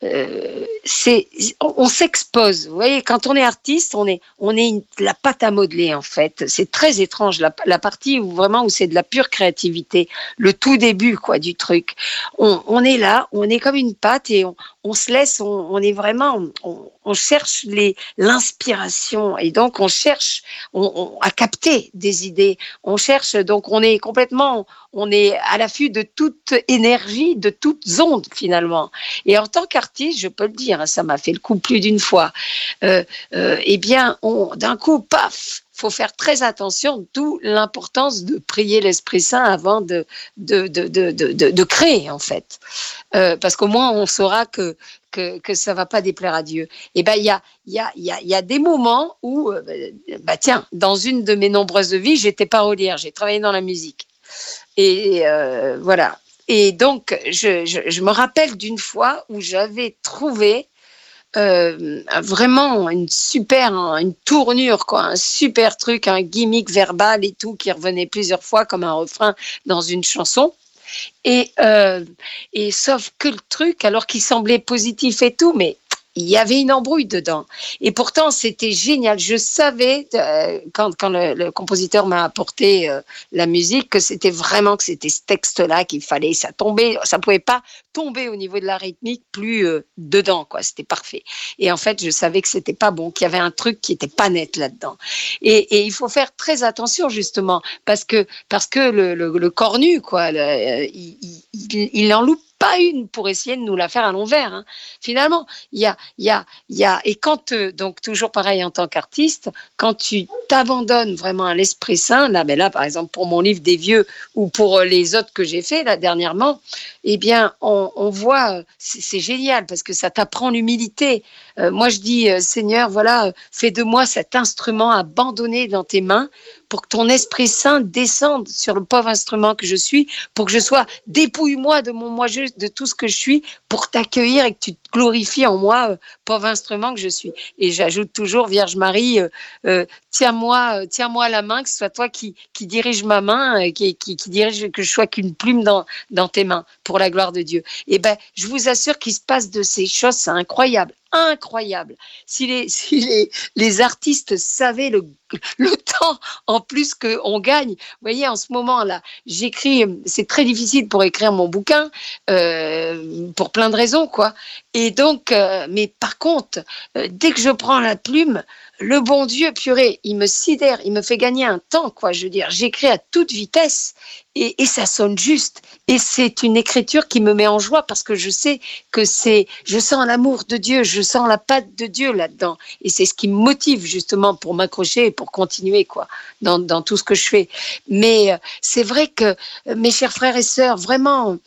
euh, c'est on, s'expose. Vous voyez, quand on est artiste, on est on est la pâte à modeler en fait. C'est très étrange la, la, partie où vraiment où c'est de la pure créativité, le tout début quoi du truc. On, est là, on est comme une pâte et on, se laisse, on, est vraiment, on, cherche l'inspiration et donc on cherche à capter des idées. On cherche donc on est complètement, on est à l'affût de toute énergie, de toutes ondes finalement. Et en tant qu'artiste, je peux le dire, hein, ça m'a fait le coup plus d'une fois. Euh, euh, eh bien, d'un coup, paf, faut faire très attention, d'où l'importance de prier l'Esprit Saint avant de, de, de, de, créer, en fait. Euh, parce qu'au moins, on saura que, que, que ça va pas déplaire à Dieu. Et eh ben, il y a, y, a, y, a, y a des moments où, bah, tiens, dans une de mes nombreuses vies, j'étais parolière, j'ai travaillé dans la musique. Et voilà, et donc, je, me rappelle d'une fois où j'avais trouvé euh, vraiment une super, une tournure, quoi, un super truc, un gimmick verbal et tout qui revenait plusieurs fois comme un refrain dans une chanson. Et, euh, et sauf que le truc, alors qu'il semblait positif et tout, mais il y avait une embrouille dedans. Et pourtant, c'était génial. Je savais, euh, quand, quand le, compositeur m'a apporté euh, la musique, que c'était vraiment que c'était ce texte-là qu'il fallait. Ça tombait, ça pouvait pas tomber au niveau de la rythmique plus euh, dedans, quoi. C'était parfait. Et en fait, je savais que c'était pas bon, qu'il y avait un truc qui était pas net là-dedans. Et, il faut faire très attention justement parce que parce que le, cornu, quoi, il, il, il en loupe pas une pour essayer de nous la faire à l'envers. Hein. Finalement, il y a, il y a, il y a, et quand, euh, donc toujours pareil en tant qu'artiste, quand tu t'abandonnes vraiment à l'Esprit Saint, là, ben là, par exemple, pour mon livre des vieux ou pour euh, les autres que j'ai fait là dernièrement, eh bien, on, on voit, c'est génial parce que ça t'apprend l'humilité. Euh, moi, je dis, Seigneur, voilà, fais de moi cet instrument abandonné dans tes mains pour que ton Esprit Saint descende sur le pauvre instrument que je suis, pour que je sois dépouille-moi de mon moi de tout ce que je suis, pour t'accueillir et que tu te glorifies en moi, euh, pauvre instrument que je suis. Et j'ajoute toujours, Vierge Marie, euh, euh, tiens-moi, tiens-moi la main, que ce soit toi qui, qui dirige ma main, qui, dirige, que je sois qu'une plume dans, dans tes mains, pour la gloire de Dieu. Et ben, je vous assure qu'il se passe de ces choses, c'est incroyable incroyable. Si les, [laughs] si les, les artistes savaient le, le temps en plus qu'on gagne, vous voyez, en ce moment-là, j'écris, c'est très difficile pour écrire mon bouquin, euh, pour plein de raisons, quoi. Et donc, euh, mais par contre, euh, dès que je prends la plume, le bon Dieu, purée, il me sidère, il me fait gagner un temps, quoi. Je veux dire, j'écris à toute vitesse et, et, ça sonne juste. Et c'est une écriture qui me met en joie parce que je sais que c'est, je sens l'amour de Dieu, je sens la patte de Dieu là-dedans. Et c'est ce qui me motive justement pour m'accrocher et pour continuer, quoi, dans, dans, tout ce que je fais. Mais euh, c'est vrai que, euh, mes chers frères et sœurs, vraiment,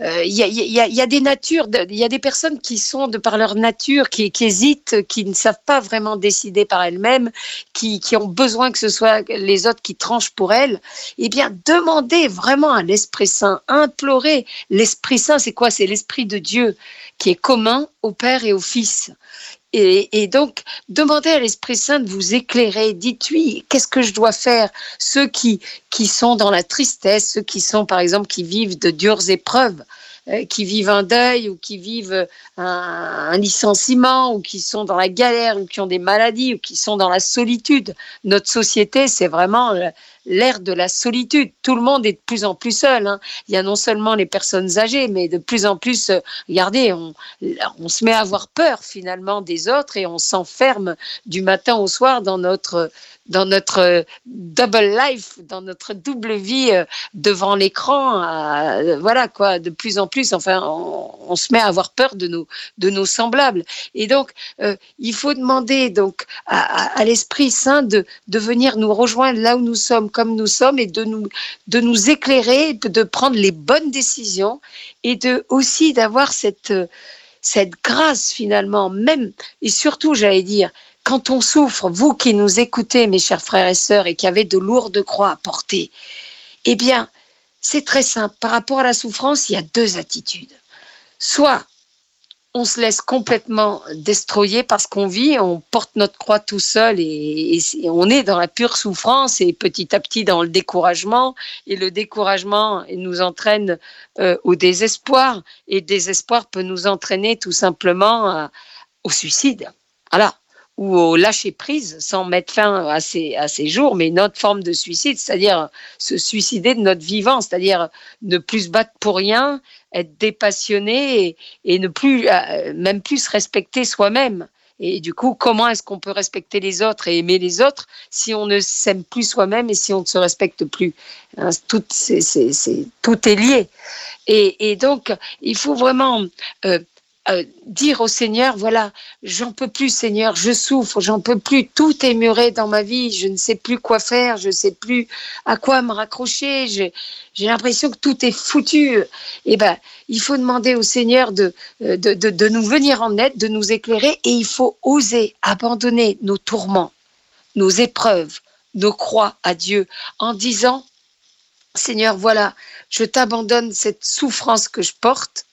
euh, il y, a, y, a, des natures, il y a des personnes qui sont de par leur nature, qui, hésitent, qui ne savent pas vraiment décider par elles-mêmes, qui, qui ont besoin que ce soit les autres qui tranchent pour elles. Eh bien, demandez vraiment à l'Esprit Saint, implorer l'Esprit Saint. C'est quoi? C'est l'Esprit de Dieu qui est commun au Père et au Fils. Et, donc, demandez à l'Esprit Saint de vous éclairer. Dites-lui, qu'est-ce que je dois faire? Ceux qui, qui sont dans la tristesse, ceux qui sont, par exemple, qui vivent de dures épreuves, euh, qui vivent un deuil ou qui vivent un, licenciement ou qui sont dans la galère ou qui ont des maladies ou qui sont dans la solitude. Notre société, c'est vraiment l'ère de la solitude. Tout le monde est de plus en plus seul. Hein. Il y a non seulement les personnes âgées, mais de plus en plus, euh, regardez, on, on se met à avoir peur finalement des autres et on s'enferme du matin au soir dans notre dans notre euh, double life, dans notre double vie euh, devant l'écran. Voilà quoi, de plus en plus, enfin, on, se met à avoir peur de nos, de nos semblables. Et donc, il faut demander donc à, l'Esprit Saint de, de venir nous rejoindre là où nous sommes, comme nous sommes, et de nous, de nous éclairer, de prendre les bonnes décisions et de aussi d'avoir cette cette grâce finalement, même et surtout, j'allais dire, quand on souffre, vous qui nous écoutez, mes chers frères et sœurs, et qui avez de lourdes croix à porter, eh bien, c'est très simple. Par rapport à la souffrance, il y a deux attitudes. Soit on se laisse complètement destroyer parce qu'on vit, on porte notre croix tout seul et, on est dans la pure souffrance et petit à petit dans le découragement. Et le découragement nous entraîne euh, au désespoir et le désespoir peut nous entraîner tout simplement au suicide. Voilà ou au lâcher prise sans mettre fin à ces, à ces jours, mais une autre forme de suicide, c'est-à-dire se suicider de notre vivant, c'est-à-dire ne plus se battre pour rien, être dépassionné et, ne plus, euh, même plus se respecter soi-même. Et du coup, comment est-ce qu'on peut respecter les autres et aimer les autres si on ne s'aime plus soi-même et si on ne se respecte plus hein, tout, est lié. Et, et, donc, il faut vraiment euh, euh, dire au Seigneur, voilà, j'en peux plus, Seigneur, je souffre, j'en peux plus, tout est muré dans ma vie, je ne sais plus quoi faire, je ne sais plus à quoi me raccrocher, j'ai l'impression que tout est foutu. Eh ben, il faut demander au Seigneur de, de, de, de nous venir en aide, de nous éclairer, et il faut oser abandonner nos tourments, nos épreuves, nos croix à Dieu, en disant, Seigneur, voilà, je t'abandonne cette souffrance que je porte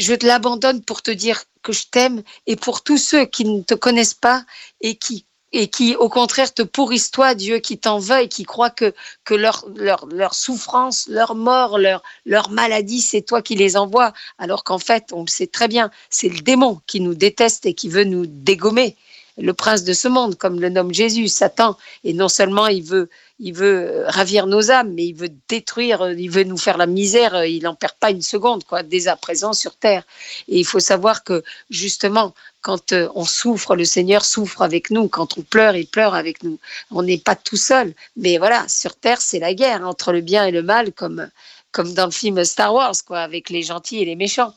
je te l'abandonne pour te dire que je t'aime et pour tous ceux qui ne te connaissent pas et qui et qui, au contraire, te pourrissent toi, Dieu, qui t'en veut et qui croient que, que leur, leur, leur souffrance, leur mort, leur, leur maladie, c'est toi qui les envoies, alors qu'en fait, on le sait très bien, c'est le démon qui nous déteste et qui veut nous dégommer. Le prince de ce monde, comme le nomme Jésus, Satan, et non seulement il veut, il veut euh, ravir nos âmes, mais il veut détruire, euh, il veut nous faire la misère, euh, il n'en perd pas une seconde, quoi, dès à présent sur terre. Et il faut savoir que, justement, quand on souffre, le Seigneur souffre avec nous. Quand on pleure, il pleure avec nous. On n'est pas tout seul. Mais voilà, sur terre, c'est la guerre entre le bien et le mal, comme, comme dans le film Star Wars, quoi, avec les gentils et les méchants.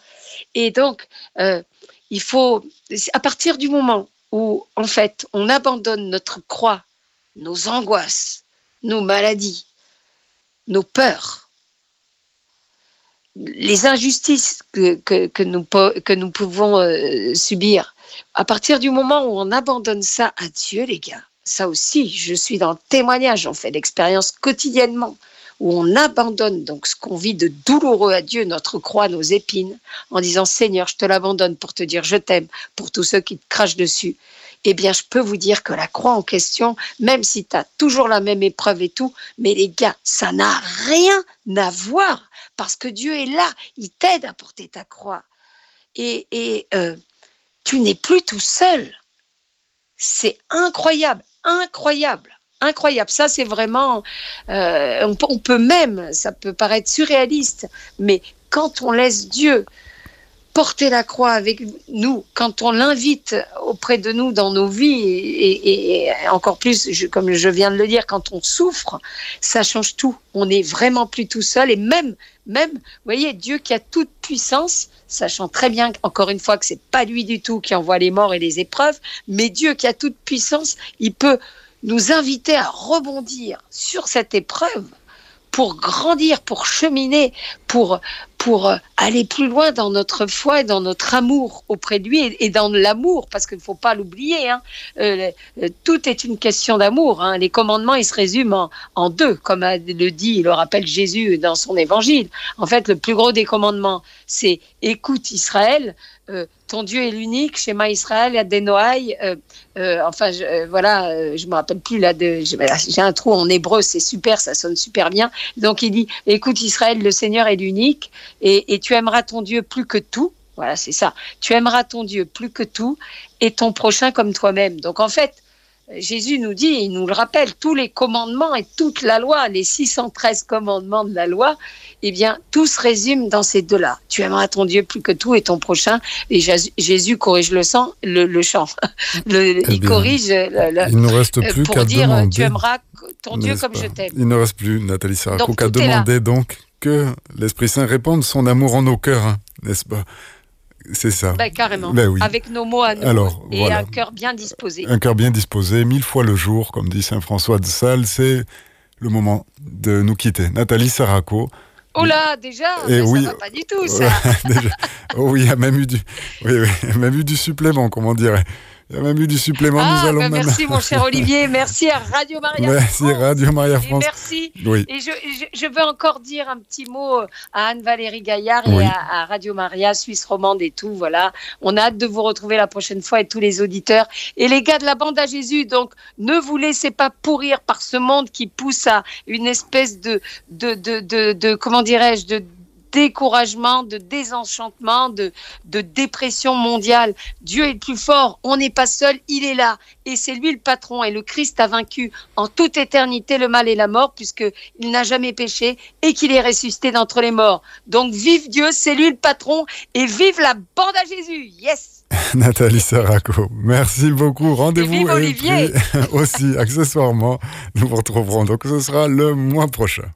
Et donc, il faut, à partir du moment où, en fait, on abandonne notre croix, nos angoisses, nos maladies, nos peurs, les injustices que, que, nous, que nous pouvons euh, subir. À partir du moment où on abandonne ça à Dieu, les gars, ça aussi, je suis dans le témoignage, on fait l'expérience quotidiennement, où on abandonne donc ce qu'on vit de douloureux à Dieu, notre croix, nos épines, en disant Seigneur, je te l'abandonne pour te dire je t'aime, pour tous ceux qui te crachent dessus eh bien, je peux vous dire que la croix en question, même si tu as toujours la même épreuve et tout, mais les gars, ça n'a rien à voir parce que Dieu est là, il t'aide à porter ta croix. Et, euh, tu n'es plus tout seul. C'est incroyable, incroyable incroyable. Ça, c'est vraiment, euh, on, peut même, ça peut paraître surréaliste, mais quand on laisse Dieu porter la croix avec nous, quand on l'invite auprès de nous dans nos vies, et, encore plus, comme je viens de le dire, quand on souffre, ça change tout. On n'est vraiment plus tout seul. Et même, même, vous voyez, Dieu qui a toute puissance, sachant très bien, encore une fois, que c'est pas lui du tout qui envoie les morts et les épreuves, mais Dieu qui a toute puissance, il peut nous inviter à rebondir sur cette épreuve pour grandir, pour cheminer, pour, pour euh, aller plus loin dans notre foi et dans notre amour auprès de lui et, dans l'amour, parce qu'il ne faut pas l'oublier. Hein. Euh, tout est une question d'amour. Hein. Les commandements, ils se résument en, deux, comme le dit, le rappelle Jésus dans son évangile. En fait, le plus gros des commandements, c'est écoute Israël, euh, ton Dieu est l'unique, schéma Israël, Adenoaï, euh, euh, enfin je, voilà, je me rappelle plus là de, j'ai un trou en hébreu, c'est super, ça sonne super bien. Donc il dit, écoute Israël, le Seigneur est l'unique, et tu aimeras ton Dieu plus que tout. Voilà, c'est ça. Tu aimeras ton Dieu plus que tout et ton prochain comme toi-même. Donc en fait, Jésus nous dit, il nous le rappelle, tous les commandements et toute la loi, les 613 commandements de la loi, eh bien, tout se résume dans ces deux-là. Tu aimeras ton Dieu plus que tout et ton prochain. Et Jésus corrige le, sang, le, chant. [laughs] Eh il corrige. il ne reste euh, plus qu'à demander. Tu aimeras ton Dieu comme je t'aime. Il ne reste plus, Nathalie Sarako, qu'à demander donc que l'Esprit Saint réponde son amour en nos cœurs, hein, n'est-ce pas? C'est ça. Ben, carrément. Ben Avec nos mots à nous. Alors, et un cœur bien disposé. Un cœur bien disposé, mille fois le jour, comme dit Saint François de Sales, c'est le moment de nous quitter. Nathalie Saraco. Oh là, déjà, et oui, ça va pas du tout, ça. [laughs] oh oui, il y a même eu du, oui, oui, même eu du supplément, comme on dirait. Il y a même eu du supplément. nous ah, allons bah, Merci, mon cher Olivier. Merci à Radio Maria Merci, Radio Maria France. Et merci. Oui. Et je, je, veux encore dire un petit mot à Anne-Valérie Gaillard et à, Radio Maria, Suisse romande et tout. Voilà. On a hâte de vous retrouver la prochaine fois et tous les auditeurs. Et les gars de la bande à Jésus, donc, ne vous laissez pas pourrir par ce monde qui pousse à une espèce de, de, de, de, de comment dirais-je, de découragement, de désenchantement, de, de dépression mondiale. Dieu est le plus fort, on n'est pas seul, il est là. Et c'est lui le patron. Et le Christ a vaincu en toute éternité le mal et la mort, puisqu'il n'a jamais péché et qu'il est ressuscité d'entre les morts. Donc vive Dieu, c'est lui le patron, et vive la bande à Jésus. Yes! [laughs] Nathalie Saraco, merci beaucoup. Rendez-vous et, et [laughs] aussi accessoirement, nous vous retrouverons donc ce sera le mois prochain.